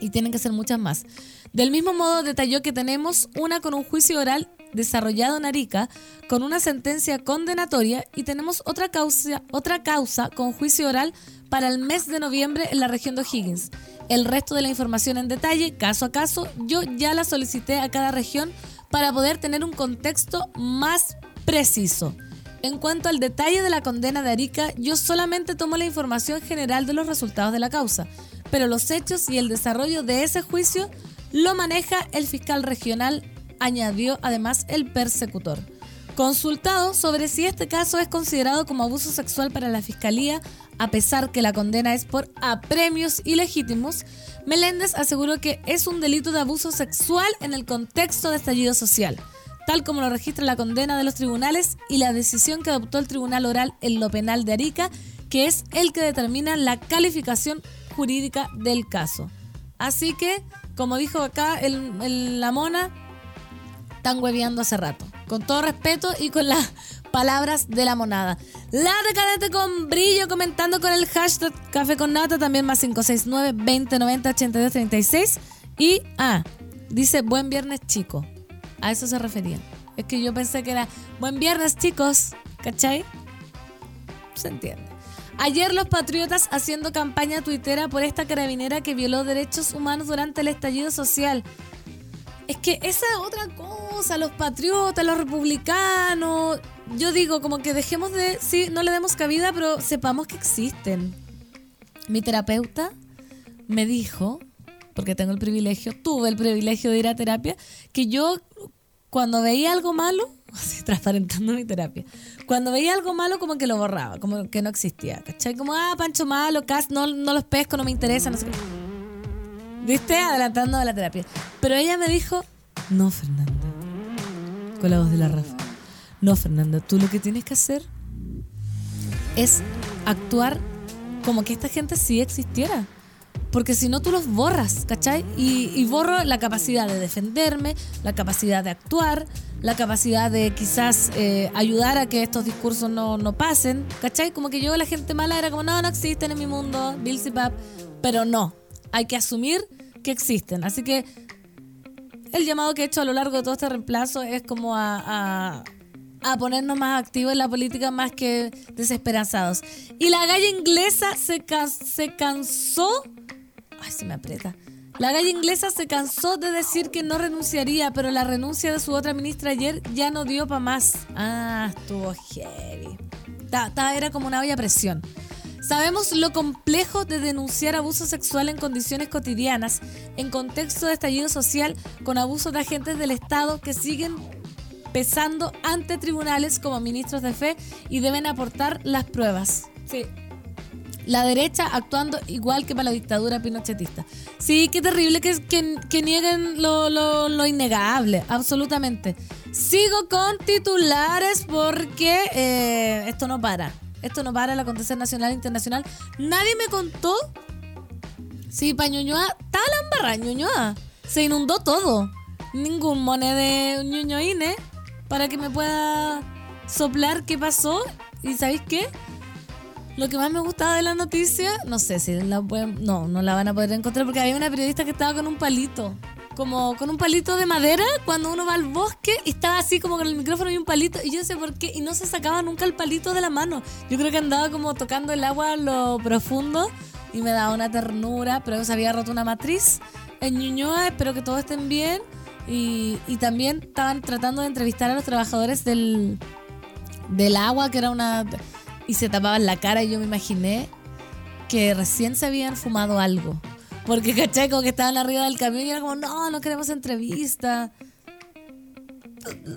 y tienen que ser muchas más. Del mismo modo detalló que tenemos una con un juicio oral desarrollado en Arica con una sentencia condenatoria y tenemos otra causa, otra causa con juicio oral para el mes de noviembre en la región de O'Higgins. El resto de la información en detalle, caso a caso, yo ya la solicité a cada región para poder tener un contexto más preciso. En cuanto al detalle de la condena de Arica, yo solamente tomo la información general de los resultados de la causa, pero los hechos y el desarrollo de ese juicio lo maneja el fiscal regional, añadió además el persecutor. Consultado sobre si este caso es considerado como abuso sexual para la fiscalía, a pesar que la condena es por apremios ilegítimos, Meléndez aseguró que es un delito de abuso sexual en el contexto de estallido social tal como lo registra la condena de los tribunales y la decisión que adoptó el Tribunal Oral en lo penal de Arica, que es el que determina la calificación jurídica del caso. Así que, como dijo acá el, el- la mona, están hueveando hace rato. Con todo respeto y con las palabras de la monada. La decadente con brillo comentando con el hashtag Café con Nata, también más 569-2090-8236. Y, ah, dice buen viernes chico. A eso se refería. Es que yo pensé que era buen viernes chicos, ¿cachai? Se entiende. Ayer los patriotas haciendo campaña tuitera por esta carabinera que violó derechos humanos durante el estallido social. Es que esa es otra cosa, los patriotas, los republicanos. Yo digo, como que dejemos de, sí, no le demos cabida, pero sepamos que existen. Mi terapeuta me dijo, porque tengo el privilegio, tuve el privilegio de ir a terapia, que yo cuando veía algo malo, así transparentando mi terapia, cuando veía algo malo como que lo borraba, como que no existía, ¿cachai? Como, ah, Pancho malo, no, no los pesco, no me interesa, no sé qué. ¿Viste? Adelantando a la terapia. Pero ella me dijo, no, Fernanda, con de la Rafa, no, Fernanda, tú lo que tienes que hacer es actuar como que esta gente sí existiera. Porque si no, tú los borras, ¿cachai? Y, y borro la capacidad de defenderme, la capacidad de actuar, la capacidad de quizás eh, ayudar a que estos discursos no, no pasen, ¿cachai? Como que yo la gente mala era como, no, no existen en mi mundo, Bill pero no, hay que asumir que existen. Así que el llamado que he hecho a lo largo de todo este reemplazo es como a, a, ponernos más activos en la política más que desesperanzados. Y la galla inglesa se, ca- se cansó. Ay, se me aprieta. La galla inglesa se cansó de decir que no renunciaría, pero la renuncia de su otra ministra ayer ya no dio para más. Ah, estuvo heavy. Ta- era como una olla presión. Sabemos lo complejo de denunciar abuso sexual en condiciones cotidianas, en contexto de estallido social, con abusos de agentes del Estado que siguen pesando ante tribunales como ministros de fe y deben aportar las pruebas. Sí. La derecha actuando igual que para la dictadura pinochetista. Sí, qué terrible que, que, que nieguen lo, lo- lo innegable, absolutamente. Sigo con titulares porque eh, esto no para. Esto no para el acontecer nacional e internacional. Nadie me contó Sí, para Ñuñoa, estaba la embarrada, Ñuñoa. Se inundó todo. Ningún moned de Ñuñoine para que me pueda soplar qué pasó. ¿Y sabéis qué? Lo que más me gustaba de la noticia, no sé si la pueden, no, no la van a poder encontrar porque había una periodista que estaba con un palito, como con un palito de madera cuando uno va al bosque y estaba así como con el micrófono y un palito y yo no sé por qué y no se sacaba nunca el palito de la mano. Yo creo que andaba como tocando el agua a lo profundo y me daba una ternura, pero se había roto una matriz en Ñuñoa, espero que todos estén bien y, y también estaban tratando de entrevistar a los trabajadores del, del agua, que era una... Y se tapaban la cara y yo me imaginé que recién se habían fumado algo. Porque, ¿cachai? Como que estaban arriba del camión y era como, no, no queremos entrevista.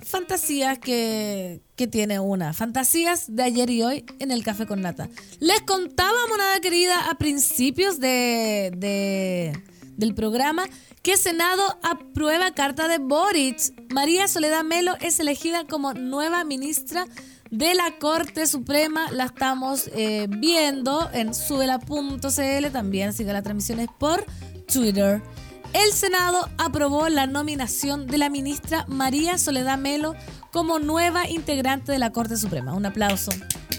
Fantasías que, que tiene una. Fantasías de ayer y hoy en el Café con Nata. Les contaba, monada querida, a principios de, de- del programa que Senado aprueba carta de Boric. María Soledad Melo es elegida como nueva ministra de la Corte Suprema. La estamos eh, viendo en subela.cl. También sigue la transmisión por Twitter. El Senado aprobó la nominación de la ministra María Soledad Melo como nueva integrante de la Corte Suprema. Un aplauso.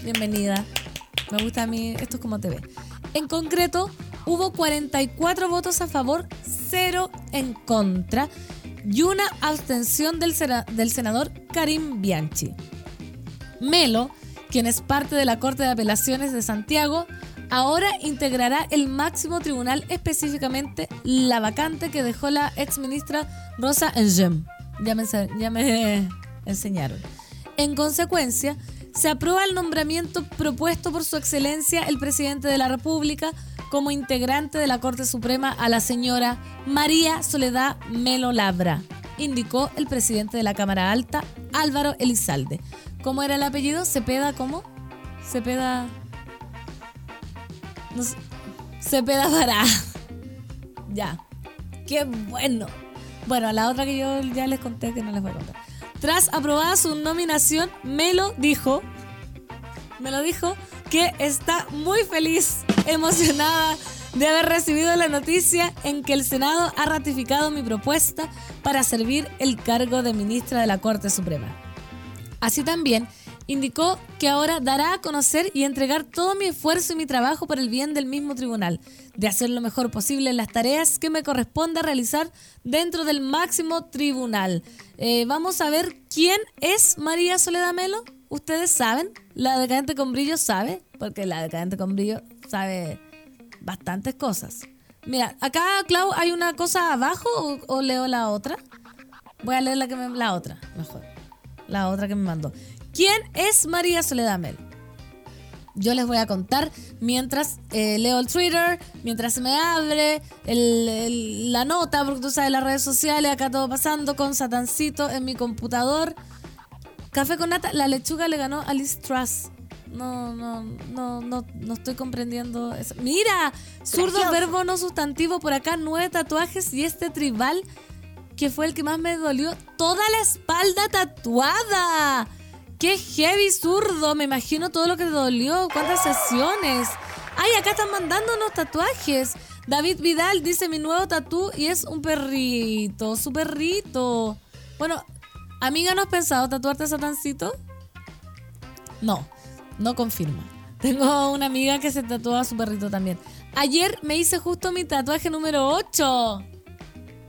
Bienvenida. Me gusta a mí, esto es como te ve. En concreto, hubo 44 votos a favor, 0 en contra y una abstención del senador Karim Bianchi. Melo, quien es parte de la Corte de Apelaciones de Santiago, ahora integrará el máximo tribunal, específicamente la vacante que dejó la exministra Rosa Engem. Ya me, ya me enseñaron. En consecuencia, se aprueba el nombramiento propuesto por su excelencia el presidente de la República como integrante de la Corte Suprema a la señora María Soledad Melo Labra, indicó el presidente de la Cámara Alta, Álvaro Elizalde. ¿Cómo era el apellido? Cepeda, ¿cómo? Cepeda... No sé. Cepeda Vará. Ya. Qué bueno. Bueno, la otra que yo ya les conté que no les voy a contar. Tras aprobada su nominación, Melo dijo, me lo dijo, que está muy feliz, emocionada de haber recibido la noticia en que el Senado ha ratificado mi propuesta para servir el cargo de ministra de la Corte Suprema. Así también indicó que ahora dará a conocer y entregar todo mi esfuerzo y mi trabajo por el bien del mismo tribunal, de hacer lo mejor posible las tareas que me corresponde realizar dentro del máximo tribunal. Eh, vamos a ver quién es María Soledad Melo. ¿Ustedes saben? La decadente con brillo sabe, porque la decadente con brillo sabe bastantes cosas. Mira, acá, Clau, hay una cosa abajo o, o leo la otra. Voy a leer la, que me- la otra, mejor. La otra que me mandó. ¿Quién es María Soledad Mel? Yo les voy a contar mientras eh, leo el Twitter, mientras se me abre el- el- la nota, porque tú sabes, las redes sociales, acá todo pasando con Satancito en mi computador. Café con nata, la lechuga le ganó a Liz Truss. No, no, no, no, no estoy comprendiendo eso. Mira, zurdo verbo no sustantivo por acá, nueve tatuajes y este tribal que fue el que más me dolió. Toda la espalda tatuada. ¡Qué heavy zurdo! Me imagino todo lo que te dolió. ¿Cuántas sesiones? ¡Ay, acá están mandando unos tatuajes! David Vidal dice mi nuevo tatú y es un perrito, su perrito. Bueno, amiga, ¿no has pensado tatuarte satancito? No, no confirma. Tengo una amiga que se tatúa a su perrito también. Ayer me hice justo mi tatuaje número 8.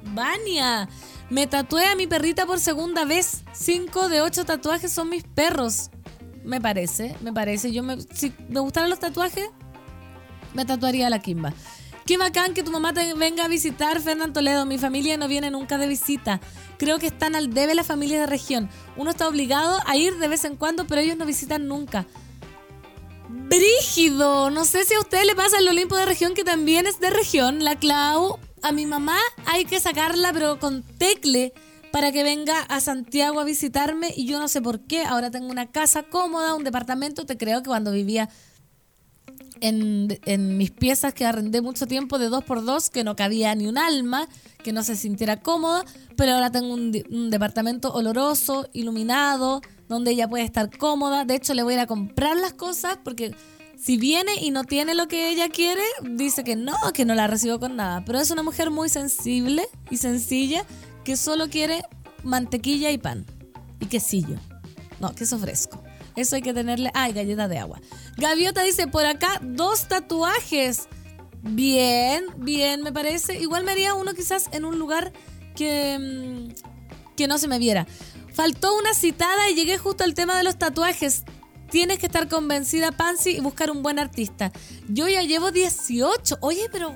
Vania, me tatué a mi perrita por segunda vez. Cinco de ocho tatuajes son mis perros. Me parece, me parece. Yo me, si me gustaran los tatuajes, me tatuaría la Kimba. Qué bacán que tu mamá te venga a visitar, Fernán Toledo. Mi familia no viene nunca de visita. Creo que están al debe las familias de región. Uno está obligado a ir de vez en cuando, pero ellos no visitan nunca. Brígido. No sé si a ustedes le pasa el Olimpo de región, que también es de región. La Clau. A mi mamá hay que sacarla, pero con tecle, para que venga a Santiago a visitarme. Y yo no sé por qué. Ahora tengo una casa cómoda, un departamento. Te creo que cuando vivía en, mis piezas que arrendé mucho tiempo de dos por dos, que no cabía ni un alma, que no se sintiera cómoda, pero ahora tengo un, un departamento oloroso, iluminado, donde ella puede estar cómoda. De hecho, le voy a ir a comprar las cosas porque si viene y no tiene lo que ella quiere, dice que no, que no la recibo con nada. Pero es una mujer muy sensible y sencilla que solo quiere mantequilla y pan y quesillo. No, queso fresco. Eso hay que tenerle. Ay, galletas de agua. Gaviota dice: por acá, dos tatuajes. Bien, bien, me parece. Igual me haría uno quizás en un lugar que, mm, que no se me viera. Faltó una citada y llegué justo al tema de los tatuajes. Tienes que estar convencida, Pansy, y buscar un buen artista. Yo ya llevo 18. Oye, pero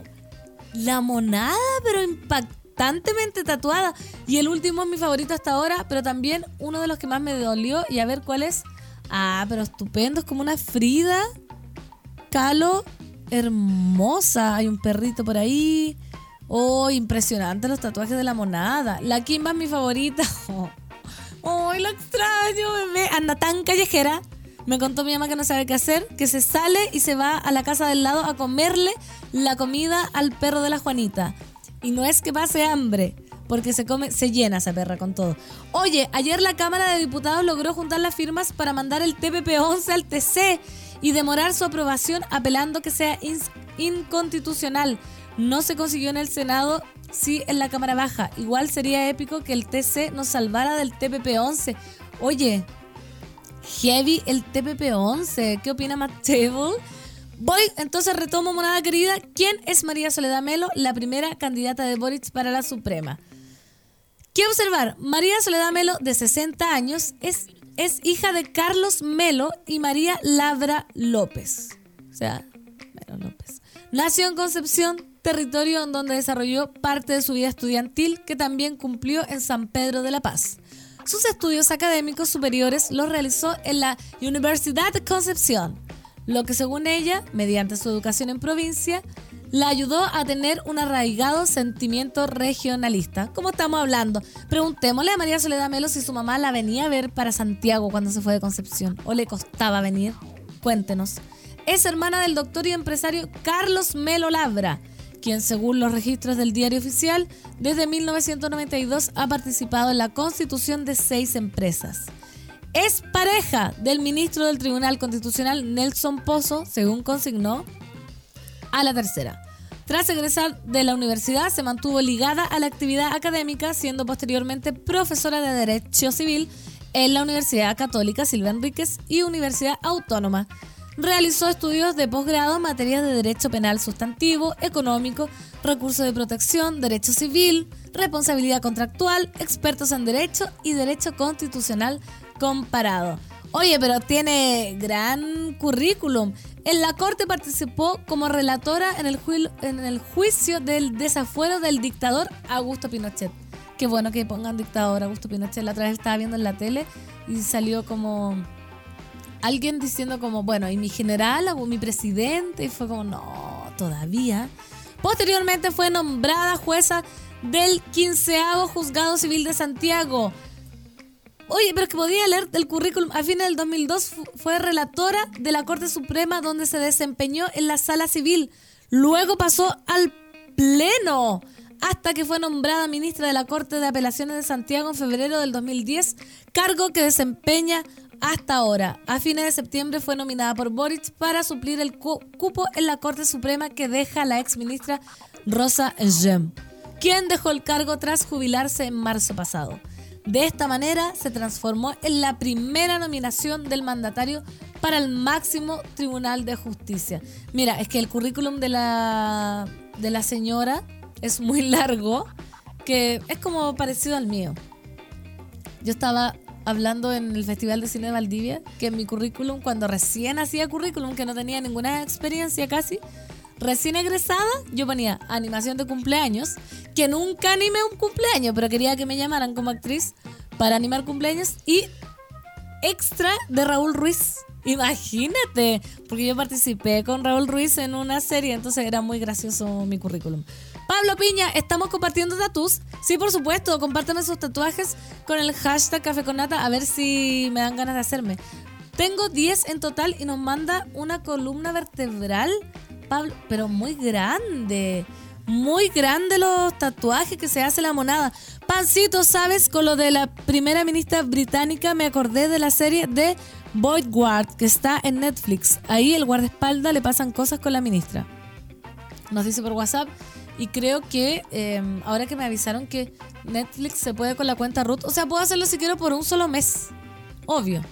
la monada, pero impactantemente tatuada. Y el último es mi favorito hasta ahora, pero también uno de los que más me dolió. Y a ver cuál es. Ah, pero estupendo, es como una Frida Calo hermosa. Hay un perrito por ahí. Oh, impresionante los tatuajes de la monada. La Kimba es mi favorita. Oh, lo extraño, bebé. Anda tan callejera. Me contó mi mamá que no sabe qué hacer, que se sale y se va a la casa del lado a comerle la comida al perro de la Juanita. Y no es que pase hambre, porque se come, se llena esa perra con todo. Oye, ayer la Cámara de Diputados logró juntar las firmas para mandar el TPP-11 al TC y demorar su aprobación apelando que sea inconstitucional. No se consiguió en el Senado, sí en la Cámara Baja. Igual sería épico que el TC nos salvara del TPP-11. Oye, heavy el TPP-11. ¿Qué opina Matt? Voy, entonces retomo, monada querida. ¿Quién es María Soledad Melo, la primera candidata de Boric para la Suprema? ¿Qué observar? María Soledad Melo, de 60 años, es, es hija de Carlos Melo y María Labra López. O sea, Melo López. Nació en Concepción, territorio en donde desarrolló parte de su vida estudiantil, que también cumplió en San Pedro de la Paz. Sus estudios académicos superiores los realizó en la Universidad de Concepción, lo que según ella, mediante su educación en provincia, la ayudó a tener un arraigado sentimiento regionalista. Como estamos hablando, preguntémosle a María Soledad Melo si su mamá la venía a ver para Santiago cuando se fue de Concepción o le costaba venir. Cuéntenos. Es hermana del doctor y empresario Carlos Melo Labra, quien según los registros del diario oficial, desde 1992 ha participado en la constitución de seis empresas. Es pareja del ministro del Tribunal Constitucional Nelson Pozo, según consignó a la tercera. Tras egresar de la universidad, se mantuvo ligada a la actividad académica, siendo posteriormente profesora de Derecho Civil en la Universidad Católica Silva Enríquez y Universidad Autónoma. Realizó estudios de posgrado en materias de Derecho Penal Sustantivo, Económico, Recursos de Protección, Derecho Civil, Responsabilidad Contractual, Expertos en Derecho y Derecho Constitucional Comparado. Oye, pero tiene gran currículum. En la corte participó como relatora en el, en el juicio del desafuero del dictador Augusto Pinochet. Qué bueno que pongan dictador Augusto Pinochet. La otra vez estaba viendo en la tele y salió como alguien diciendo como, bueno, y mi general o mi presidente, y fue como, no, todavía. Posteriormente fue nombrada jueza del quinceavo Juzgado Civil de Santiago. Oye, pero es que podía leer el currículum. A fines del 2002 fu- fue relatora de la Corte Suprema donde se desempeñó en la Sala Civil. Luego pasó al Pleno hasta que fue nombrada ministra de la Corte de Apelaciones de Santiago en febrero del 2010, cargo que desempeña hasta ahora. A fines de septiembre fue nominada por Boric para suplir el cu- cupo en la Corte Suprema que deja la ex ministra Rosa Gem, quien dejó el cargo tras jubilarse en marzo pasado. De esta manera se transformó en la primera nominación del mandatario para el máximo Tribunal de Justicia. Mira, es que el currículum de la, de la señora es muy largo, que es como parecido al mío. Yo estaba hablando en el Festival de Cine de Valdivia que en mi currículum, cuando recién hacía currículum, que no tenía ninguna experiencia casi, recién egresada, yo ponía animación de cumpleaños, que nunca animé un cumpleaños, pero quería que me llamaran como actriz para animar cumpleaños y extra de Raúl Ruiz. Imagínate, porque yo participé con Raúl Ruiz en una serie, entonces era muy gracioso mi currículum. Pablo Piña, ¿estamos compartiendo tatus? Sí, por supuesto, compártame sus tatuajes con el hashtag Café con Nata, a ver si me dan ganas de hacerme. Tengo 10 en total y nos manda una columna vertebral, Pablo, pero muy grande. Muy grande los tatuajes que se hace la monada. Pancito, ¿sabes? Con lo de la primera ministra británica me acordé de la serie de Boyd Ward, que está en Netflix. Ahí el guardaespaldas le pasan cosas con la ministra. Nos dice por WhatsApp. Y creo que eh, ahora que me avisaron que Netflix se puede con la cuenta root, o sea, puedo hacerlo si quiero por un solo mes. Obvio.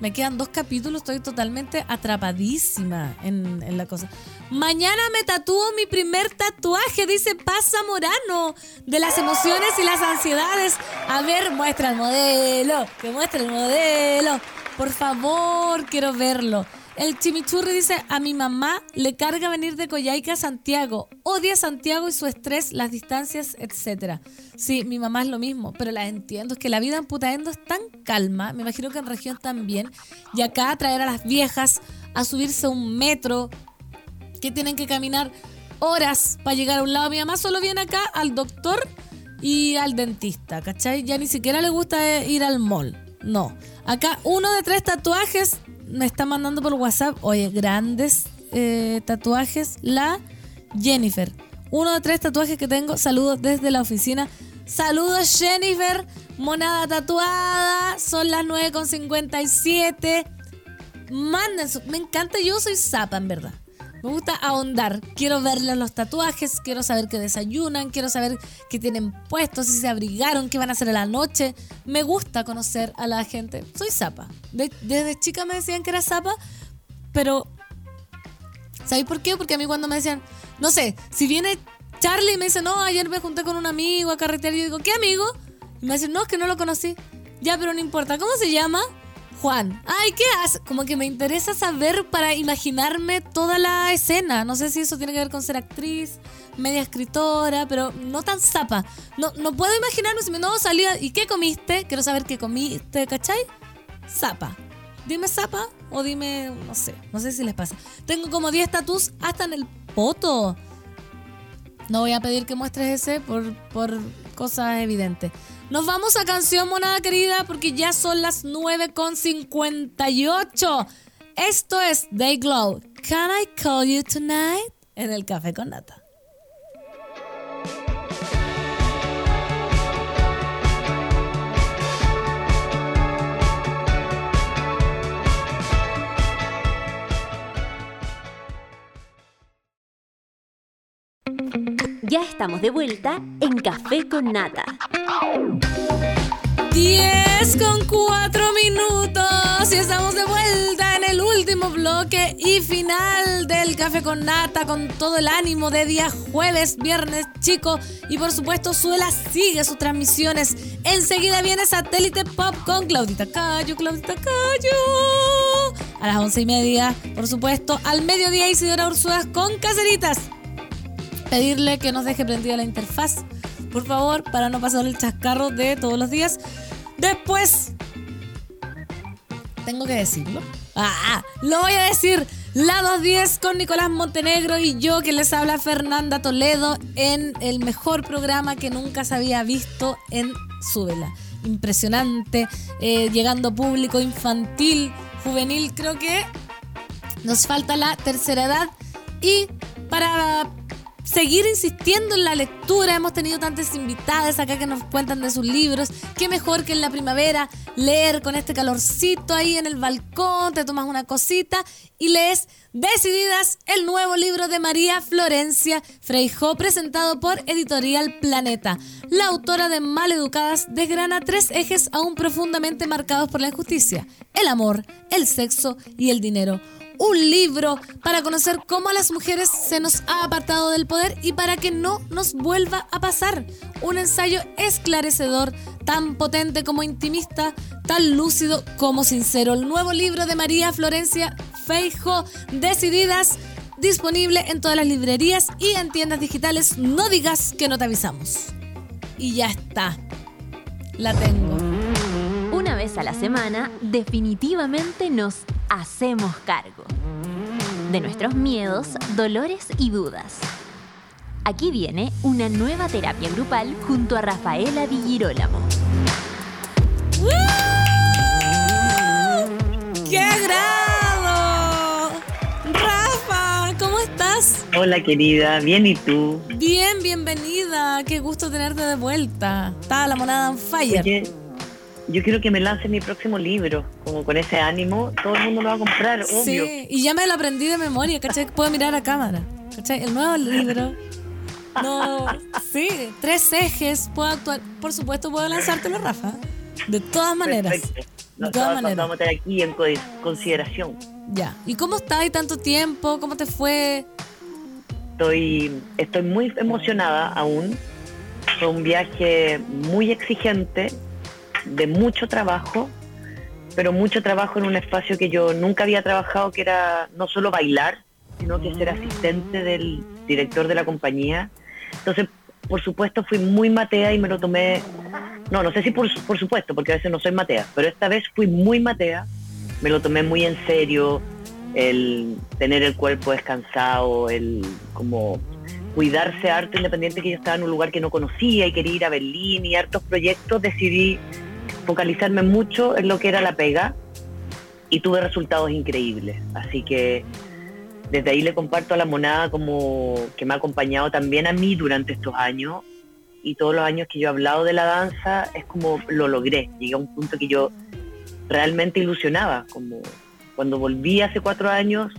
Me quedan dos capítulos, estoy totalmente atrapadísima en, en la cosa. Mañana me tatúo mi primer tatuaje, dice Paz Morano, de las emociones y las ansiedades. A ver, muestra el modelo, que muestre el modelo. Por favor, quiero verlo. El chimichurri dice, a mi mamá le carga venir de Coyhaique a Santiago. Odia Santiago y su estrés, las distancias, etc. Sí, mi mamá es lo mismo, pero la entiendo. Es que la vida en Putaendo es tan calma, me imagino que en región también. Y acá traer a las viejas a subirse un metro, que tienen que caminar horas para llegar a un lado. Mi mamá solo viene acá al doctor y al dentista, ¿cachai? Ya ni siquiera le gusta ir al mall. No. Acá uno de tres tatuajes me está mandando por WhatsApp. Oye, grandes eh, tatuajes. La Jennifer. Uno de tres tatuajes que tengo. Saludos desde la oficina. Saludos Jennifer. Monada tatuada. Son las 9.57. Manden Me encanta. Yo soy zapa, en verdad. Me gusta ahondar. Quiero verles los tatuajes, quiero saber qué desayunan, quiero saber qué tienen puestos, si se abrigaron, qué van a hacer a la noche. Me gusta conocer a la gente. Soy zapa. De- desde chica me decían que era zapa, pero ¿sabéis por qué? Porque a mí cuando me decían, no sé, si viene Charlie y me dice, no, ayer me junté con un amigo a carretear, y yo digo, ¿qué amigo? Y me dicen, no, es que no lo conocí. Ya, pero no importa. ¿Cómo se llama? Juan. Ay, ¿qué hace? Como que me interesa saber para imaginarme toda la escena. No sé si eso tiene que ver con ser actriz, media escritora, pero no tan zapa. No, no puedo imaginarme si me no salía. ¿Y qué comiste? Quiero saber qué comiste, ¿cachai? Zapa. Dime zapa o dime, no sé, no sé si les pasa. Tengo como 10 tatús hasta en el poto. No voy a pedir que muestres ese por, por cosas evidentes. Nos vamos a canción, monada querida, porque ya son las 9.58. Esto es Day Glow. Can I call you tonight? En el café con nata. Ya estamos de vuelta en Café con Nata. 10 con 4 minutos y estamos de vuelta en el último bloque y final del Café con Nata con todo el ánimo de día jueves, viernes chico y por supuesto Suela sigue sus transmisiones. Enseguida viene Satélite Pop con Claudita Cayo, Claudita Cayo. A las once y media, por supuesto, al mediodía Isidora Ursuas con Caseritas pedirle que nos deje prendida la interfaz, por favor, para no pasar el chascarro de todos los días. Después, tengo que decirlo. Ah, lo voy a decir. La 210 con Nicolás Montenegro y yo que les habla Fernanda Toledo en el mejor programa que nunca se había visto en Súbela. Impresionante, eh, llegando público infantil, juvenil, creo que nos falta la tercera edad y para seguir insistiendo en la lectura, hemos tenido tantas invitadas acá que nos cuentan de sus libros, qué mejor que en la primavera leer con este calorcito ahí en el balcón, te tomas una cosita y lees Decididas, el nuevo libro de María Florencia Freijó, presentado por Editorial Planeta. La autora de Maleducadas desgrana tres ejes aún profundamente marcados por la injusticia, el amor, el sexo y el dinero un libro para conocer cómo a las mujeres se nos ha apartado del poder y para que no nos vuelva a pasar. Un ensayo esclarecedor, tan potente como intimista, tan lúcido como sincero. El nuevo libro de María Florencia Feijo, Decididas, disponible en todas las librerías y en tiendas digitales. No digas que no te avisamos. Y ya está. La tengo. Una vez a la semana, definitivamente nos hacemos cargo de nuestros miedos, dolores y dudas. Aquí viene una nueva terapia grupal junto a Rafaela Di Girolamo. ¡Qué agrado! Rafa, ¿cómo estás? Hola querida, bien y tú. Bien, bienvenida. Qué gusto tenerte de vuelta. Está la monada on fire. Oye, yo quiero que me lance mi próximo libro, como con ese ánimo, todo el mundo lo va a comprar, obvio. Sí, y ya me lo aprendí de memoria, ¿cachai? Puedo mirar a cámara. ¿Cachai? El nuevo libro. No, sí, tres ejes, puedo actuar. Por supuesto, puedo lanzártelo, Rafa. De todas maneras. Perfecto. De todas vamos maneras. a meter aquí en co- consideración. Ya. ¿Y cómo estás? ¿Hay tanto tiempo? ¿Cómo te fue? Estoy, estoy muy emocionada aún. Fue un viaje muy exigente, de mucho trabajo, pero mucho trabajo en un espacio que yo nunca había trabajado, que era no solo bailar, sino que ser asistente del director de la compañía. Entonces, por supuesto, fui muy matea y me lo tomé, no, no sé si por, por supuesto, porque a veces no soy matea, pero esta vez fui muy matea, me lo tomé muy en serio, el tener el cuerpo descansado, el como cuidarse harto independiente que yo estaba en un lugar que no conocía y quería ir a Berlín y hartos proyectos, decidí focalizarme mucho en lo que era la pega y tuve resultados increíbles. Así que desde ahí le comparto a la monada como que me ha acompañado también a mí durante estos años y todos los años que yo he hablado de la danza es como lo logré. Llegué a un punto que yo realmente ilusionaba, como cuando volví hace cuatro años,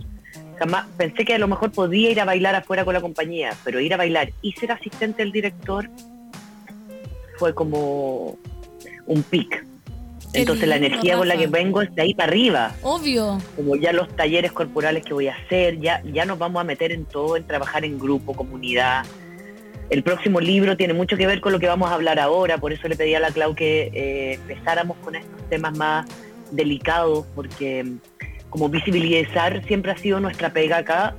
jamás pensé que a lo mejor podía ir a bailar afuera con la compañía, pero ir a bailar y ser asistente del director fue como un pic. Entonces la energía con la que vengo es de ahí para arriba Obvio. como ya los talleres corporales que voy a hacer, ya, ya nos vamos a meter en todo, en trabajar en grupo, comunidad. El próximo libro tiene mucho que ver con lo que vamos a hablar ahora, por eso le pedí a la Clau que eh, empezáramos con estos temas más delicados, porque mm, como visibilizar siempre ha sido nuestra pega acá,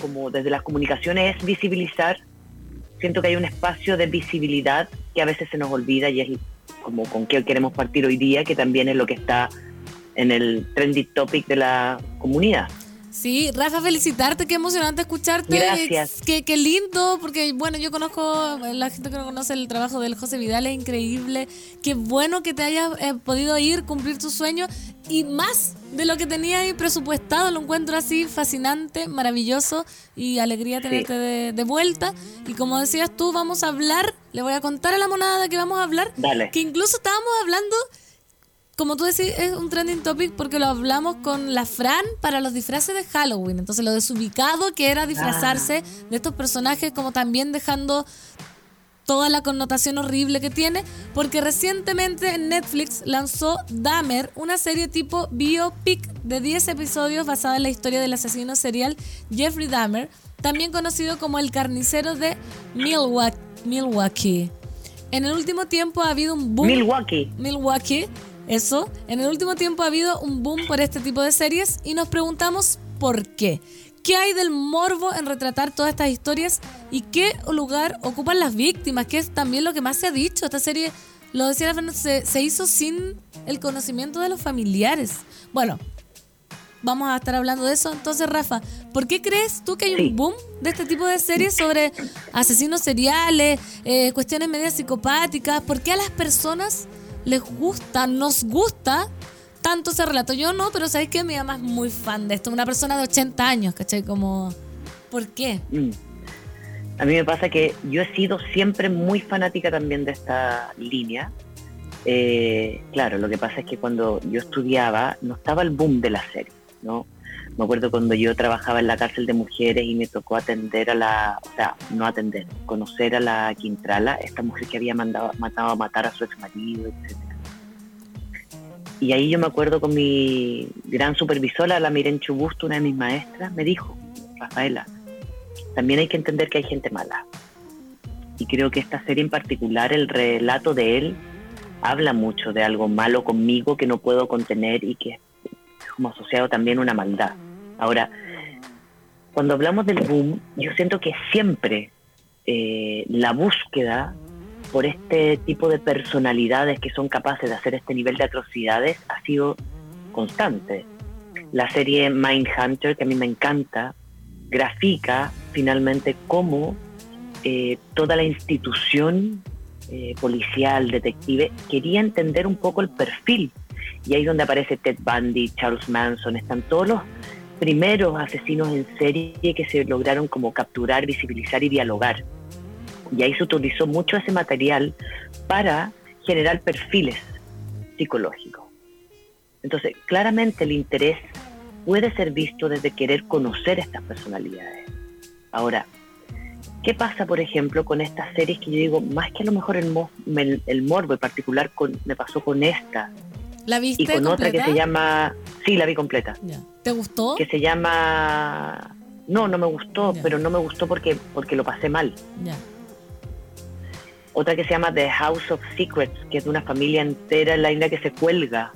como desde las comunicaciones es visibilizar. Siento que hay un espacio de visibilidad que a veces se nos olvida y es como con qué queremos partir hoy día, que también es lo que está en el trending topic de la comunidad. Sí, Rafa, felicitarte, qué emocionante escucharte. Gracias. Qué, qué lindo, porque bueno, yo conozco, la gente que no conoce el trabajo del José Vidal es increíble. Qué bueno que te hayas eh, podido ir, cumplir tu sueño y más de lo que tenía ahí presupuestado. Lo encuentro así fascinante, maravilloso y alegría tenerte de, de vuelta. Y como decías tú, vamos a hablar, le voy a contar a la monada de que vamos a hablar, Dale. que incluso estábamos hablando como tú decís, es un trending topic porque lo hablamos con la Fran para los disfraces de Halloween. Entonces, lo desubicado que era disfrazarse de estos personajes, como también dejando toda la connotación horrible que tiene, porque recientemente Netflix lanzó Dahmer, una serie tipo biopic de 10 episodios basada en la historia del asesino serial Jeffrey Dahmer, también conocido como el carnicero de Milwaukee. Milwaukee. En el último tiempo ha habido un boom. Milwaukee. Milwaukee, eso. En el último tiempo ha habido un boom por este tipo de series y nos preguntamos por qué. ¿Qué hay del morbo en retratar todas estas historias y qué lugar ocupan las víctimas? Que es también lo que más se ha dicho. Esta serie, lo decía se, se hizo sin el conocimiento de los familiares. Bueno, vamos a estar hablando de eso. Entonces, Rafa, ¿por qué crees tú que hay un boom de este tipo de series sobre asesinos seriales, eh, cuestiones medias psicopáticas? ¿Por qué a las personas les gusta, nos gusta tanto ese relato? Yo no, pero sabéis que mi mamá muy fan de esto. Una persona de 80 años, ¿cachai? Como, ¿por qué? Mm. A mí me pasa que yo he sido siempre muy fanática también de esta línea. Eh, claro, lo que pasa es que cuando yo estudiaba no estaba el boom de la serie, ¿no? Me acuerdo cuando yo trabajaba en la cárcel de mujeres y me tocó atender a la, o sea, no atender, conocer a la Quintrala, esta mujer que había mandado, matado a matar a su ex marido, etc. Y ahí yo me acuerdo con mi gran supervisora, la Miren Chubusto, una de mis maestras, me dijo, Rafaela, también hay que entender que hay gente mala. Y creo que esta serie en particular, el relato de él, habla mucho de algo malo conmigo que no puedo contener y que es como asociado también una maldad. Ahora, cuando hablamos del boom, yo siento que siempre eh, la búsqueda por este tipo de personalidades que son capaces de hacer este nivel de atrocidades ha sido constante. La serie Mindhunter, que a mí me encanta, grafica finalmente cómo eh, toda la institución eh, policial, detective, quería entender un poco el perfil. Y ahí es donde aparece Ted Bundy, Charles Manson, están todos los primeros asesinos en serie que se lograron como capturar, visibilizar y dialogar. Y ahí se utilizó mucho ese material para generar perfiles psicológicos. Entonces, claramente el interés puede ser visto desde querer conocer estas personalidades. Ahora, ¿qué pasa, por ejemplo, con estas series que yo digo, más que a lo mejor el, mo- el, el morbo en particular me pasó con esta, ¿La viste y con otra que se llama, sí, la vi completa, Ya. ¿Te gustó? que se llama, no, no me gustó, Ya. pero no me gustó porque, porque lo pasé mal. Ya. Otra que se llama The House of Secrets, que es de una familia entera en la India que se cuelga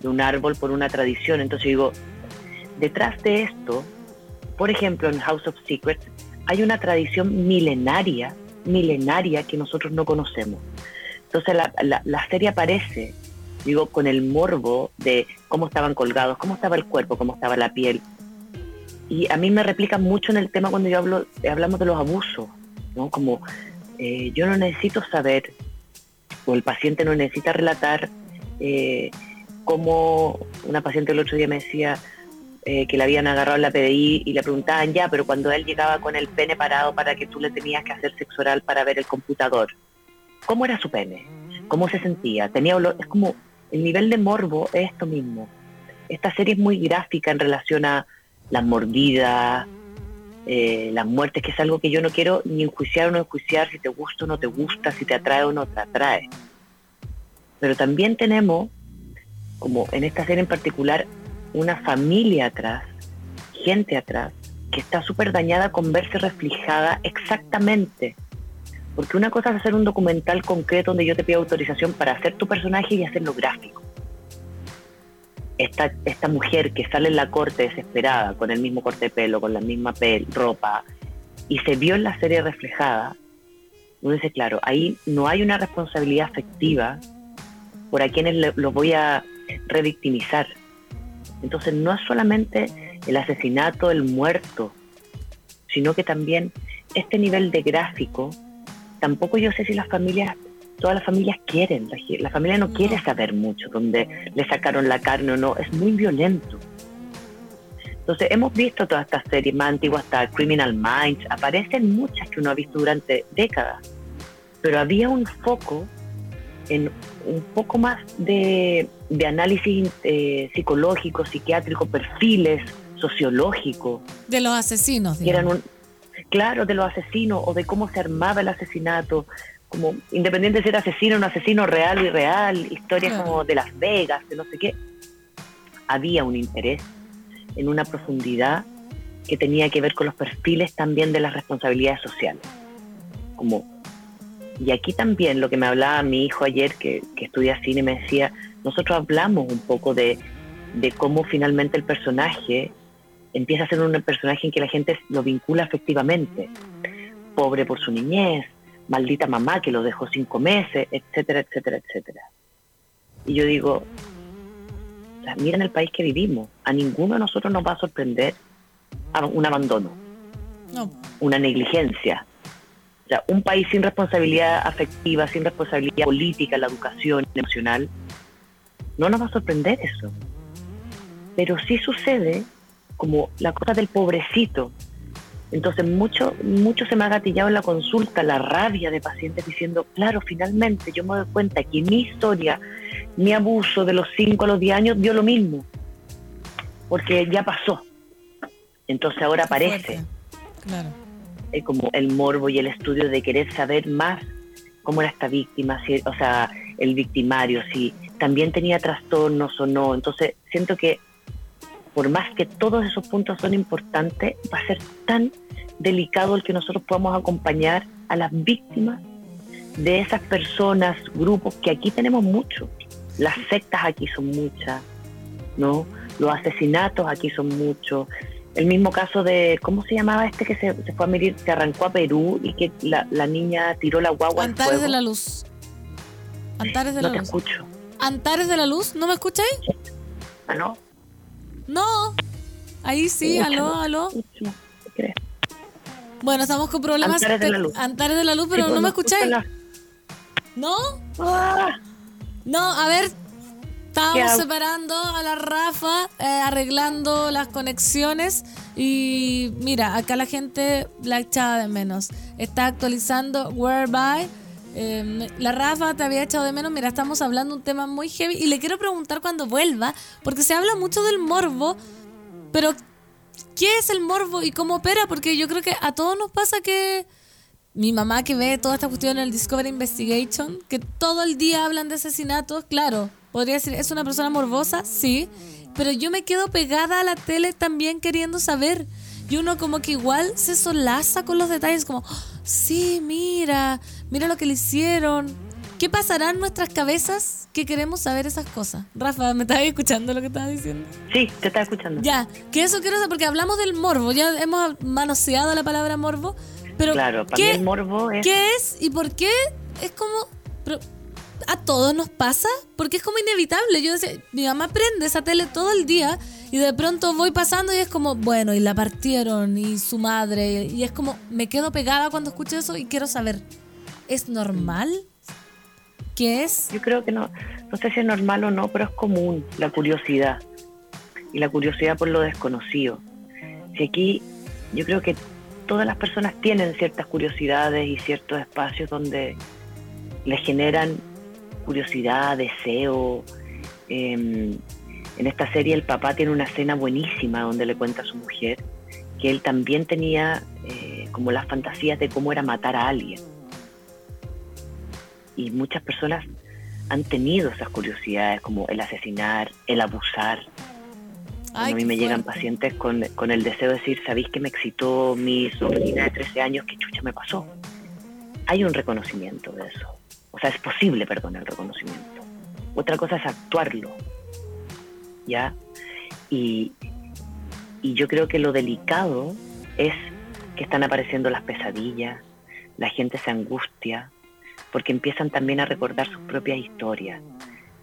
de un árbol por una tradición. Entonces digo, detrás de esto, por ejemplo, en House of Secrets, hay una tradición milenaria, milenaria que nosotros no conocemos. Entonces la, la- la serie aparece, digo, con el morbo de cómo estaban colgados, cómo estaba el cuerpo, cómo estaba la piel. Y a mí me replica mucho en el tema cuando yo hablo, hablamos de los abusos, ¿no? Como eh, yo no necesito saber, o el paciente no necesita relatar eh, cómo una paciente el otro día me decía eh, que le habían agarrado en la PDI y le preguntaban ya, pero cuando él llegaba con el pene parado para que tú le tenías que hacer sexo oral para ver el computador, ¿cómo era su pene? ¿Cómo se sentía? Tenía olor, es como el nivel de morbo es esto mismo. Esta serie es muy gráfica en relación a las mordidas, eh, las muertes, que es algo que yo no quiero ni enjuiciar o no enjuiciar si te gusta o no te gusta, si te atrae o no te atrae. Pero también tenemos, como en esta serie en particular, una familia atrás, gente atrás, que está súper dañada con verse reflejada exactamente. Porque una cosa es hacer un documental concreto donde yo te pido autorización para hacer tu personaje y hacerlo gráfico. Esta, esta mujer que sale en la corte desesperada, con el mismo corte de pelo, con la misma pel, ropa, y se vio en la serie reflejada, uno dice, claro, ahí no hay una responsabilidad afectiva por a quienes le- los voy a revictimizar. Entonces no es solamente el asesinato, el muerto, sino que también este nivel de gráfico, tampoco yo sé si las familias, todas las familias quieren, la, familia no quiere saber mucho, donde le sacaron la carne o no, es muy violento. Entonces hemos visto todas estas series más antiguas, hasta Criminal Minds, aparecen muchas que uno ha visto durante décadas, pero había un foco en un poco más de, de análisis eh, psicológico, psiquiátrico, perfiles sociológicos, De los asesinos, que eran digamos. un, claro, de los asesinos o de cómo se armaba el asesinato, como independiente de ser asesino o no asesino, real o irreal, historias como de Las Vegas, de no sé qué, había un interés en una profundidad que tenía que ver con los perfiles también de las responsabilidades sociales. Como, y aquí también lo que me hablaba mi hijo ayer, que, que estudia cine, me decía, nosotros hablamos un poco de, de cómo finalmente el personaje empieza a ser un personaje en que la gente lo vincula afectivamente. Pobre por su niñez, maldita mamá que lo dejó cinco meses, etcétera, etcétera, etcétera. Y yo digo, o sea, miren el país que vivimos, a ninguno de nosotros nos va a sorprender un abandono, No, una negligencia. O sea, un país sin responsabilidad afectiva, sin responsabilidad política, la educación emocional, no nos va a sorprender eso. Pero sí sucede como la cosa del pobrecito. Entonces mucho, mucho se me ha gatillado en la consulta la rabia de pacientes diciendo, claro, finalmente yo me doy cuenta que mi historia, mi abuso de los 5 a los 10 años dio lo mismo, porque ya pasó. Entonces ahora aparece. Claro. eh, como el morbo y el estudio de querer saber más cómo era esta víctima, si, o sea, el victimario, si también tenía trastornos o no. Entonces, siento que por más que todos esos puntos son importantes, va a ser tan delicado el que nosotros podamos acompañar a las víctimas de esas personas, grupos, que aquí tenemos muchos. Las sectas aquí son muchas, ¿no? Los asesinatos aquí son muchos. El mismo caso de, ¿cómo se llamaba este que se, se fue a medir, se arrancó a Perú y que la, la niña tiró la guagua al Antares fuego? de la Luz. Antares de no la te Luz. escucho. Antares de la Luz, ¿no me escucháis? ¿Ah, no? No. Ahí sí, aló, aló. Bueno, estamos con problemas. Antares de la Luz. Antares de la Luz, pero no me escucháis. ¿No? ¡Ah! No, a ver. ¿Qué Estábamos separando a la Rafa, eh, arreglando las conexiones y mira, acá la gente la echaba de menos. Está actualizando Whereby. Eh, la Rafa te había echado de menos. Mira, estamos hablando un tema muy heavy y le quiero preguntar cuando vuelva, porque se habla mucho del morbo, pero ¿qué es el morbo y cómo opera? Porque yo creo que a todos nos pasa que mi mamá que ve toda esta cuestión en el Discovery Investigation, que todo el día hablan de asesinatos, claro, podría decir, ¿es una persona morbosa? Sí, pero yo me quedo pegada a la tele también queriendo saber. Y uno como que igual se solaza con los detalles, como, "Oh, sí, mira, mira lo que le hicieron. ¿Qué pasará en nuestras cabezas que queremos saber esas cosas? Rafa, ¿me estabas escuchando lo que estabas diciendo? Sí, te estaba escuchando. Ya, que eso quiero saber, porque hablamos del morbo, ya hemos manoseado la palabra morbo, pero Claro, para ¿qué, mí el morbo es... ¿qué es y por qué es como... pero, ¿A todos nos pasa? Porque es como inevitable. Yo decía, mi mamá prende esa tele todo el día y de pronto voy pasando y es como, bueno, y la partieron y su madre. Y es como, me quedo pegada cuando escucho eso y quiero saber, ¿es normal? ¿Qué es? Yo creo que no, no sé si es normal o no, pero es común la curiosidad. Y la curiosidad por lo desconocido. Si aquí yo creo que todas las personas tienen ciertas curiosidades y ciertos espacios donde les generan curiosidad, deseo. Em, en esta serie el papá tiene una escena buenísima donde le cuenta a su mujer que él también tenía eh, como las fantasías de cómo era matar a alguien. Y muchas personas han tenido esas curiosidades como el asesinar, el abusar. Ay, a mí me llegan pacientes con, con el deseo de decir, ¿sabéis que me excitó mi sobrina de 13 años? ¿Qué chucha me pasó? Hay un reconocimiento de eso. O sea, es posible, perdón, el reconocimiento. Otra cosa es actuarlo. ¿Ya? Y, y yo creo que lo delicado es que están apareciendo las pesadillas, la gente se angustia, porque empiezan también a recordar sus propias historias.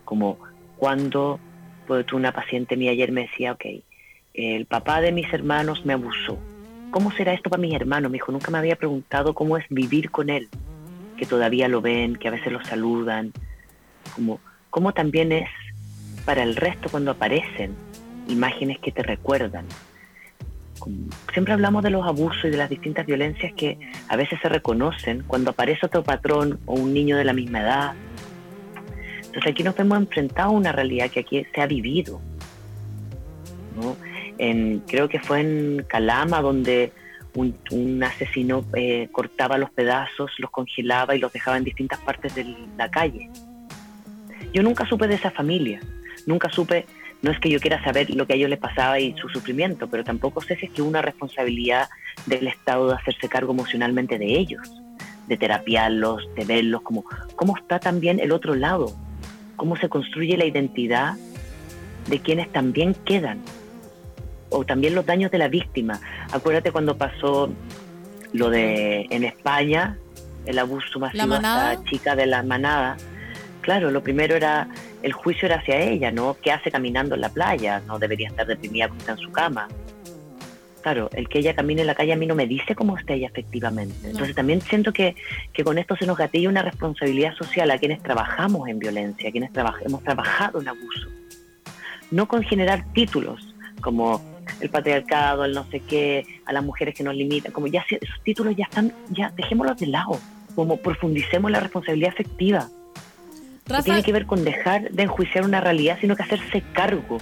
Como cuando, pues una paciente mía ayer me decía, ok, el papá de mis hermanos me abusó. ¿Cómo será esto para mis hermanos? Me dijo, nunca me había preguntado cómo es vivir con él, que todavía lo ven, que a veces lo saludan, como cómo también es para el resto cuando aparecen imágenes que te recuerdan. Siempre hablamos de los abusos y de las distintas violencias que a veces se reconocen cuando aparece otro patrón o un niño de la misma edad. Entonces aquí nos hemos enfrentado a una realidad que aquí se ha vivido. creo que fue en Calama donde un, un asesino eh, cortaba los pedazos, los congelaba y los dejaba en distintas partes de la calle. Yo nunca supe de esa familia, nunca supe, no es que yo quiera saber lo que a ellos les pasaba y su sufrimiento, pero tampoco sé si es que una responsabilidad del Estado de hacerse cargo emocionalmente de ellos, de terapiarlos, de verlos, como cómo está también el otro lado, cómo se construye la identidad de quienes también quedan, o también los daños de la víctima. Acuérdate cuando pasó lo de en España, el abuso masivo a esta chica de la manada. Claro, lo primero era, el juicio era hacia ella, ¿no? ¿Qué hace caminando en la playa? No debería estar deprimida porque está en su cama. Claro, el que ella camine en la calle a mí no me dice cómo está ella efectivamente. Entonces también siento que, que con esto se nos gatilla una responsabilidad social a quienes trabajamos en violencia, a quienes traba- hemos trabajado en abuso. No con generar títulos como el patriarcado, el no sé qué, a las mujeres que nos limitan, como ya se- esos títulos ya están, ya dejémoslos de lado, como profundicemos la responsabilidad afectiva que Rafa, tiene que ver con dejar de enjuiciar una realidad, sino que hacerse cargo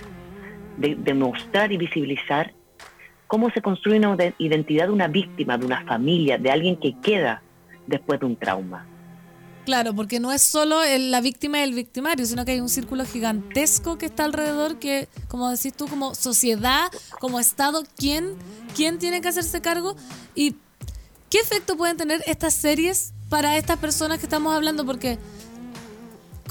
de, de mostrar y visibilizar cómo se construye una de- identidad de una víctima, de una familia, de alguien que queda después de un trauma. Claro, porque no es solo el- la víctima y el victimario, sino que hay un círculo gigantesco que está alrededor que, como decís tú, como sociedad, como Estado, ¿quién, quién tiene que hacerse cargo? ¿Y qué efecto pueden tener estas series para estas personas que estamos hablando? Porque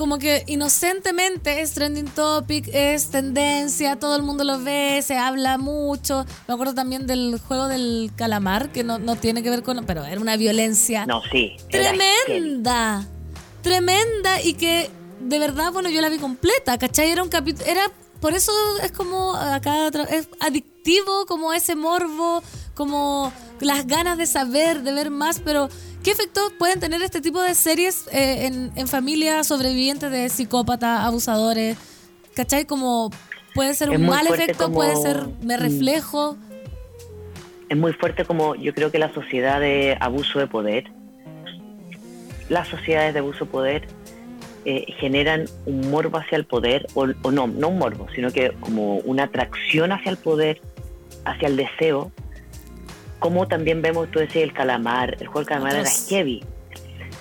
como que inocentemente es trending topic, es tendencia, todo el mundo lo ve, se habla mucho. Me acuerdo también del juego del calamar, que no, no tiene que ver con... Pero era una violencia No, sí. tremenda, tremenda y que de verdad, bueno, yo la vi completa, ¿cachai? Era un capítulo, era, por eso es como acá, es adictivo, como ese morbo, como las ganas de saber, de ver más, pero ¿qué efecto pueden tener este tipo de series eh, en, en familias sobrevivientes de psicópatas, abusadores? ¿Cachai? Como puede ser Es un mal efecto, como- puede ser me reflejo. es muy fuerte como yo creo que la sociedad de abuso de poder, las sociedades de abuso de poder eh, generan un morbo hacia el poder, o, o no, no un morbo, sino que como una atracción hacia el poder, hacia el deseo, como también vemos, tú decías, el calamar, el juego del calamar era heavy,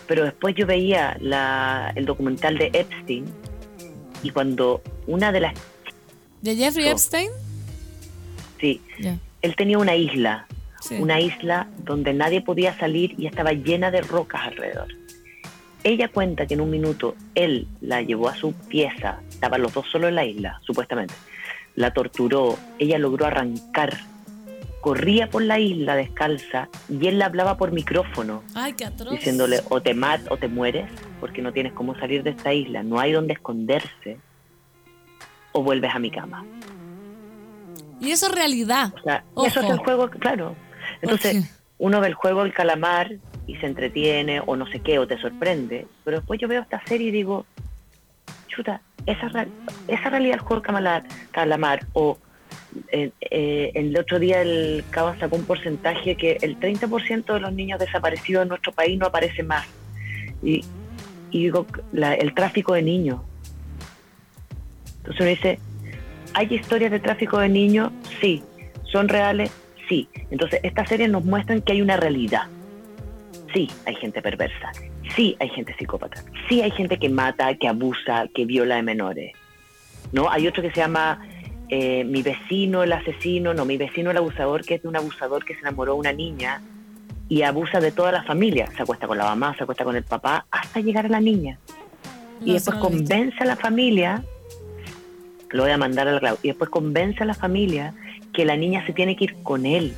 pero después yo veía la, el documental de Epstein Y cuando una de las... ¿De Jeffrey. Epstein? Sí, él tenía una isla, Sí. una isla donde nadie podía salir y estaba llena de rocas alrededor. Ella cuenta que en un minuto él la llevó a su pieza, estaban los dos solos en la isla, supuestamente. La torturó, ella logró arrancar, corría por la isla descalza y él la hablaba por micrófono, Ay, qué atroz. diciéndole o te mat o te mueres porque no tienes cómo salir de esta isla, no hay donde esconderse o vuelves a mi cama. Y eso es realidad. O sea, Ojo. eso es el juego, claro. Entonces, uno ve el juego del calamar y se entretiene o no sé qué, o te sorprende, pero después yo veo esta serie y digo, chuta, esa, esa realidad del juego calamar o eh, eh, el otro día el Cava sacó un porcentaje que el 30% de los niños desaparecidos en nuestro país no aparece más. Y, y digo, la- el tráfico de niños. Entonces uno dice, ¿hay historias de tráfico de niños? Sí. ¿Son reales? Sí. Entonces estas series nos muestran que hay una realidad. Sí, hay gente perversa. Sí, hay gente psicópata. Sí, hay gente que mata, que abusa, que viola de menores. ¿No? Hay otro que se llama eh, Mi vecino el asesino, no, mi vecino el abusador, que es de un abusador que se enamoró de una niña y abusa de toda la familia. Se acuesta con la mamá, se acuesta con el papá, hasta llegar a la niña. y después convence a la familia, lo voy a mandar al Clau, y después convence a la familia que la niña se tiene que ir con él.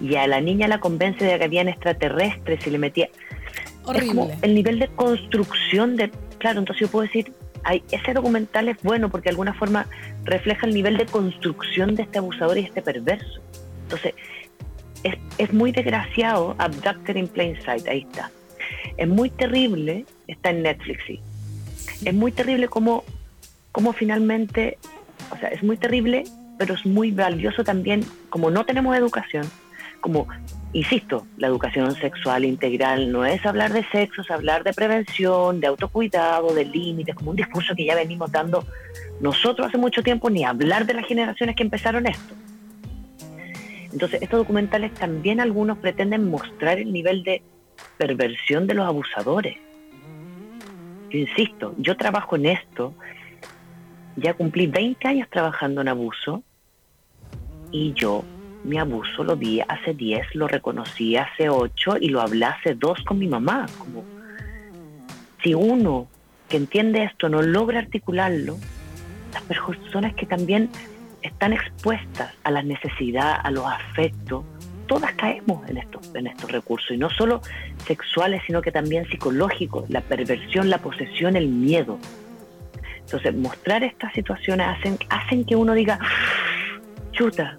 Y a la niña la convence de que habían extraterrestres y le metía... Es como Horrible. el nivel de construcción de... Claro, entonces yo puedo decir, ay, ese documental es bueno porque de alguna forma refleja el nivel de construcción de este abusador y este perverso. Entonces, es, es muy desgraciado Abducted in Plain Sight, ahí está. Es muy terrible, está en Netflix, sí. Es muy terrible como, como finalmente, o sea, es muy terrible, pero es muy valioso también, como no tenemos educación, como, insisto, la educación sexual integral no es hablar de sexo, es hablar de prevención, de autocuidado, de límites, como un discurso que ya venimos dando nosotros hace mucho tiempo, ni hablar de las generaciones que empezaron esto. Entonces, estos documentales también algunos pretenden mostrar el nivel de perversión de los abusadores. Insisto, yo trabajo en esto, ya cumplí 20 años trabajando en abuso y yo mi abuso lo vi hace 10, lo reconocí hace 8 y lo hablé hace 2 con mi mamá. Como, si uno que entiende esto no logra articularlo, las personas que también están expuestas a la necesidad, a los afectos, todas caemos en estos, en estos recursos, y no solo sexuales, sino que también psicológicos, la perversión, la posesión, el miedo. Entonces, mostrar estas situaciones hacen, hacen que uno diga, chuta,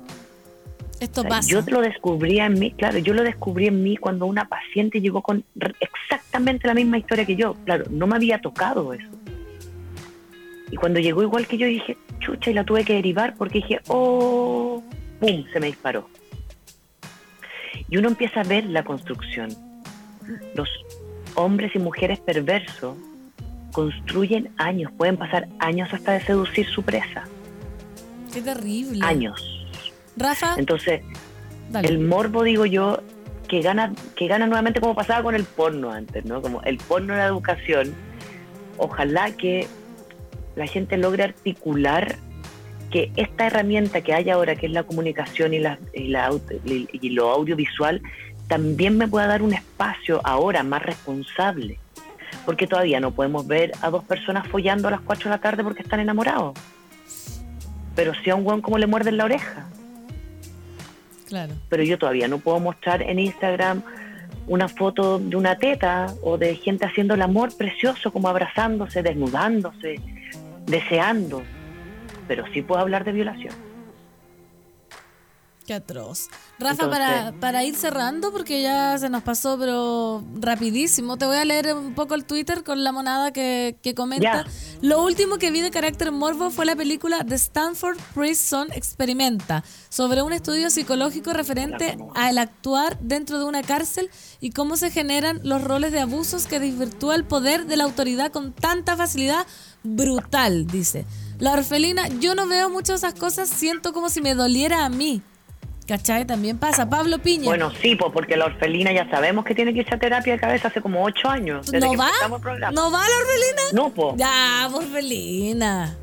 Esto o sea, pasa. yo lo descubrí en mí, claro, yo lo descubrí en mí cuando una paciente llegó con exactamente la misma historia que yo. Claro, no me había tocado eso. Y cuando llegó igual que yo dije, chucha, y la tuve que derivar porque dije, oh, pum, se me disparó. Y uno empieza a ver la construcción. Los hombres y mujeres perversos construyen años, pueden pasar años hasta de seducir su presa. Qué terrible. Años. Rafa, Entonces, dale. el morbo, digo yo, que gana, que gana nuevamente como pasaba con el porno antes, ¿no? Como el porno en la educación. Ojalá que la gente logre articular que esta herramienta que hay ahora, que es la comunicación y, la, y, la y- lo audiovisual, también me pueda dar un espacio ahora más responsable. Porque todavía no podemos ver a dos personas follando a las 4 de la tarde porque están enamorados. Pero si a un weón como le muerden la oreja Pero yo todavía no puedo mostrar en Instagram una foto de una teta o de gente haciendo el amor precioso, como abrazándose, desnudándose, deseando, pero sí puedo hablar de violación. Qué atroz. Rafa, Entonces- para, para ir cerrando, porque ya se nos pasó, pero rapidísimo, te voy a leer un poco el Twitter con la monada que, que comenta. Ya. Lo último que vi de carácter morbo fue la película The Stanford Prison Experimenta, sobre un estudio psicológico referente al actuar dentro de una cárcel y cómo se generan los roles de abusos que desvirtúa el poder de la autoridad con tanta facilidad brutal, dice. La orfelina, yo no veo muchas de esas cosas, siento como si me doliera a mí. ¿Cachai? También pasa. Pablo Piña. Bueno, sí, pues porque la orfelina ya sabemos que tiene que irse a terapia de cabeza hace como ocho años. desde ¿No que va? el programa. ¿No va la Orfelina? No, pues. Ya, Orfelina.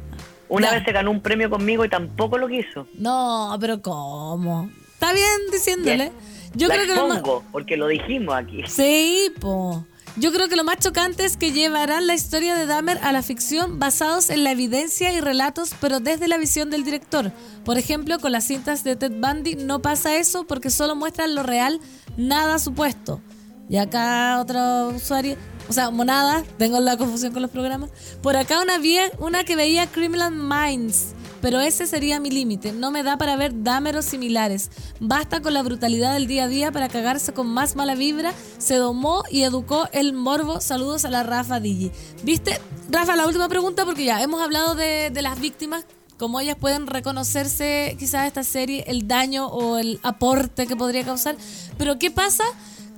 Una Ya. vez se ganó un premio conmigo y tampoco lo quiso. No, pero ¿cómo? Está bien diciéndole. Yo la creo que lo más... expongo, porque lo dijimos aquí. Sí, po. Yo creo que lo más chocante es que llevarán la historia de Dahmer a la ficción basados en la evidencia y relatos, pero desde la visión del director. Por ejemplo, con las cintas de Ted Bundy no pasa eso porque solo muestran lo real, nada supuesto. Y acá otro usuario, o sea, monada, tengo la confusión con los programas. Por acá una, vie- una que veía Criminal Minds, pero ese sería mi límite. No me da para ver Dahmer o similares. Basta con la brutalidad del día a día para cagarse con más mala vibra. Se domó y educó el morbo. Saludos a la Rafa Digi. ¿Viste? Rafa, la última pregunta porque ya hemos hablado de, de las víctimas. Cómo ellas pueden reconocerse quizás esta serie, el daño o el aporte que podría causar. Pero ¿qué pasa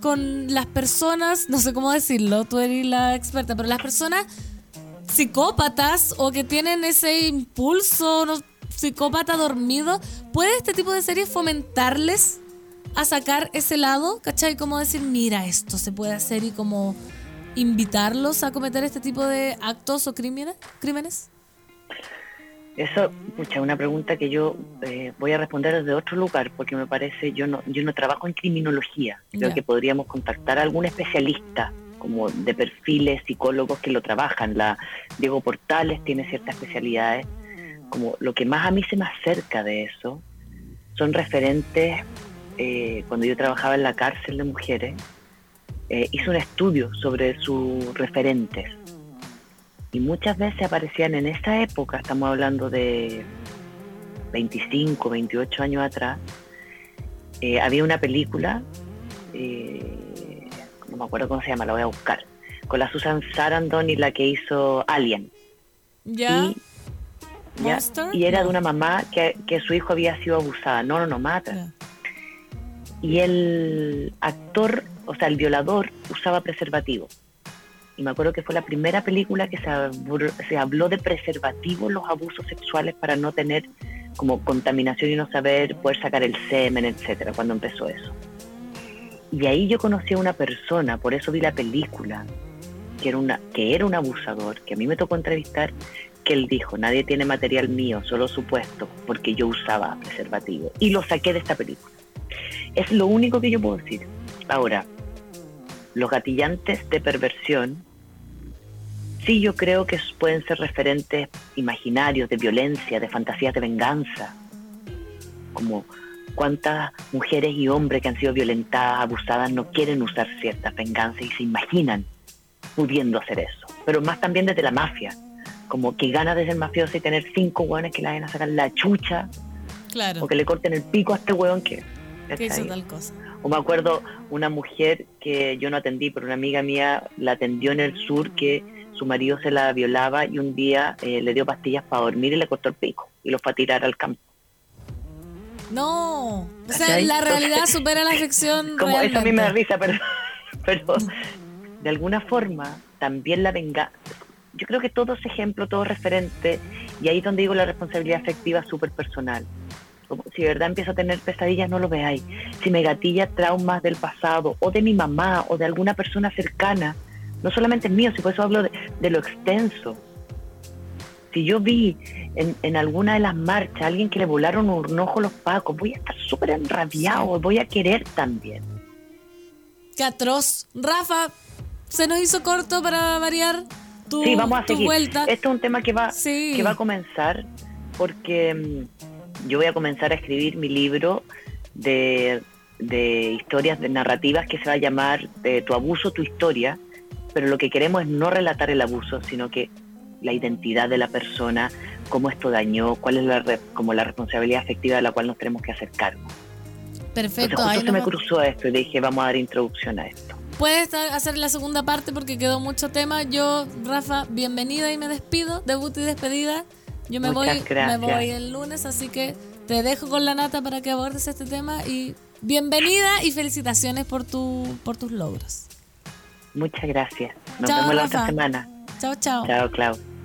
con las personas, no sé cómo decirlo, tú eres la experta, pero las personas psicópatas o que tienen ese impulso no, psicópata dormido, ¿puede este tipo de series fomentarles a sacar ese lado? ¿Cachai? Como decir, mira, esto se puede hacer y como invitarlos a cometer este tipo de actos o crímenes? crímenes? Eso, pucha, una pregunta que yo eh, voy a responder desde otro lugar, porque me parece, yo no, yo no trabajo en criminología. Creo que podríamos contactar a algún especialista, como de perfiles psicólogos que lo trabajan. La Diego Portales tiene ciertas especialidades. Como lo que más a mí se me acerca de eso son referentes. eh, cuando yo trabajaba en la cárcel de mujeres, eh, hice un estudio sobre sus referentes y muchas veces aparecían en esa época, estamos hablando de 25, 28 años atrás, eh, había una película, no me acuerdo cómo se llama, la voy a buscar, con la Susan Sarandon y la que hizo Alien. ¿Ya? Y, ya, y era de una mamá que, que su hijo había sido abusada. No, no, no, mata. Y el actor, o sea, el violador, usaba preservativo. Y me acuerdo que fue la primera película que se se habló de preservativo, los abusos sexuales para no tener como contaminación y no saber poder sacar el semen, etcétera, cuando empezó eso. Y ahí yo conocí a una persona, por eso vi la película, que era, una, que era un abusador, que a mí me tocó entrevistar, que él dijo, nadie tiene material mío, solo supuesto, porque yo usaba preservativo. Y lo saqué de esta película. Es lo único que yo puedo decir. Ahora, los gatillantes de perversión, sí yo creo que pueden ser referentes imaginarios de violencia, de fantasías de venganza, como cuántas mujeres y hombres que han sido violentadas, abusadas, no quieren usar ciertas venganzas y se imaginan pudiendo hacer eso. Pero más también desde la mafia, como que gana de ser mafioso y tener cinco hueones que le vayan a sacar la chucha Claro. o que le corten el pico a este hueón que... Que hizo tal cosa. O me acuerdo una mujer que yo no atendí, pero una amiga mía la atendió en el sur que su marido se la violaba y un día eh, le dio pastillas para dormir y le cortó el pico y lo fue a tirar al campo. No. O sea, ¿Cachai? la realidad supera la ficción. Como eso a mí me da risa, pero, pero de alguna forma también la venganza. Yo creo que todo es ejemplo, todo es referente, y ahí es donde digo la responsabilidad afectiva súper personal. Como si de verdad empiezo a tener pesadillas, no lo veáis. Si me gatilla traumas del pasado, o de mi mamá, o de alguna persona cercana, no solamente es mío, si por eso hablo de, de lo extenso. Si yo vi en, en alguna de las marchas alguien que le volaron un ojo a los pacos, voy a estar súper enrabiado, voy a querer también. Qué atroz. Rafa, se nos hizo corto para variar tu, sí, vamos a tu seguir. vuelta. Esto es un tema que va, Sí. que va a comenzar porque mm, yo voy a comenzar a escribir mi libro de, de historias, de narrativas que se va a llamar de Tu abuso, tu historia, pero lo que queremos es no relatar el abuso, sino que la identidad de la persona, cómo esto dañó, cuál es la, como la responsabilidad afectiva de la cual nos tenemos que hacer cargo. Perfecto. Entonces justo se me cruzó esto y dije, vamos a dar introducción a esto. Puedes hacer la segunda parte porque quedó mucho tema. Yo, Rafa, bienvenida y me despido. Debut y despedida. Yo me Muchas voy, gracias. me voy el lunes, así que te dejo con la nata para que abordes este tema y bienvenida y felicitaciones por tu por tus logros. Muchas gracias. Nos Chao, vemos la otra semana. Chao, chao. Chao, Clau.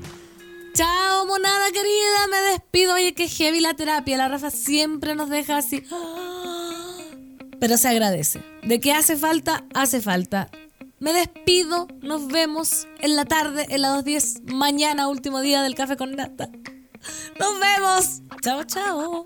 Chao, monada querida, me despido. Oye, qué heavy la terapia. La Rafa siempre nos deja así. pero se agradece. De que hace falta, hace falta. Me despido, nos vemos en la tarde, en la 2.10, mañana, último día del café con nata. Nos vemos. Chao, chao.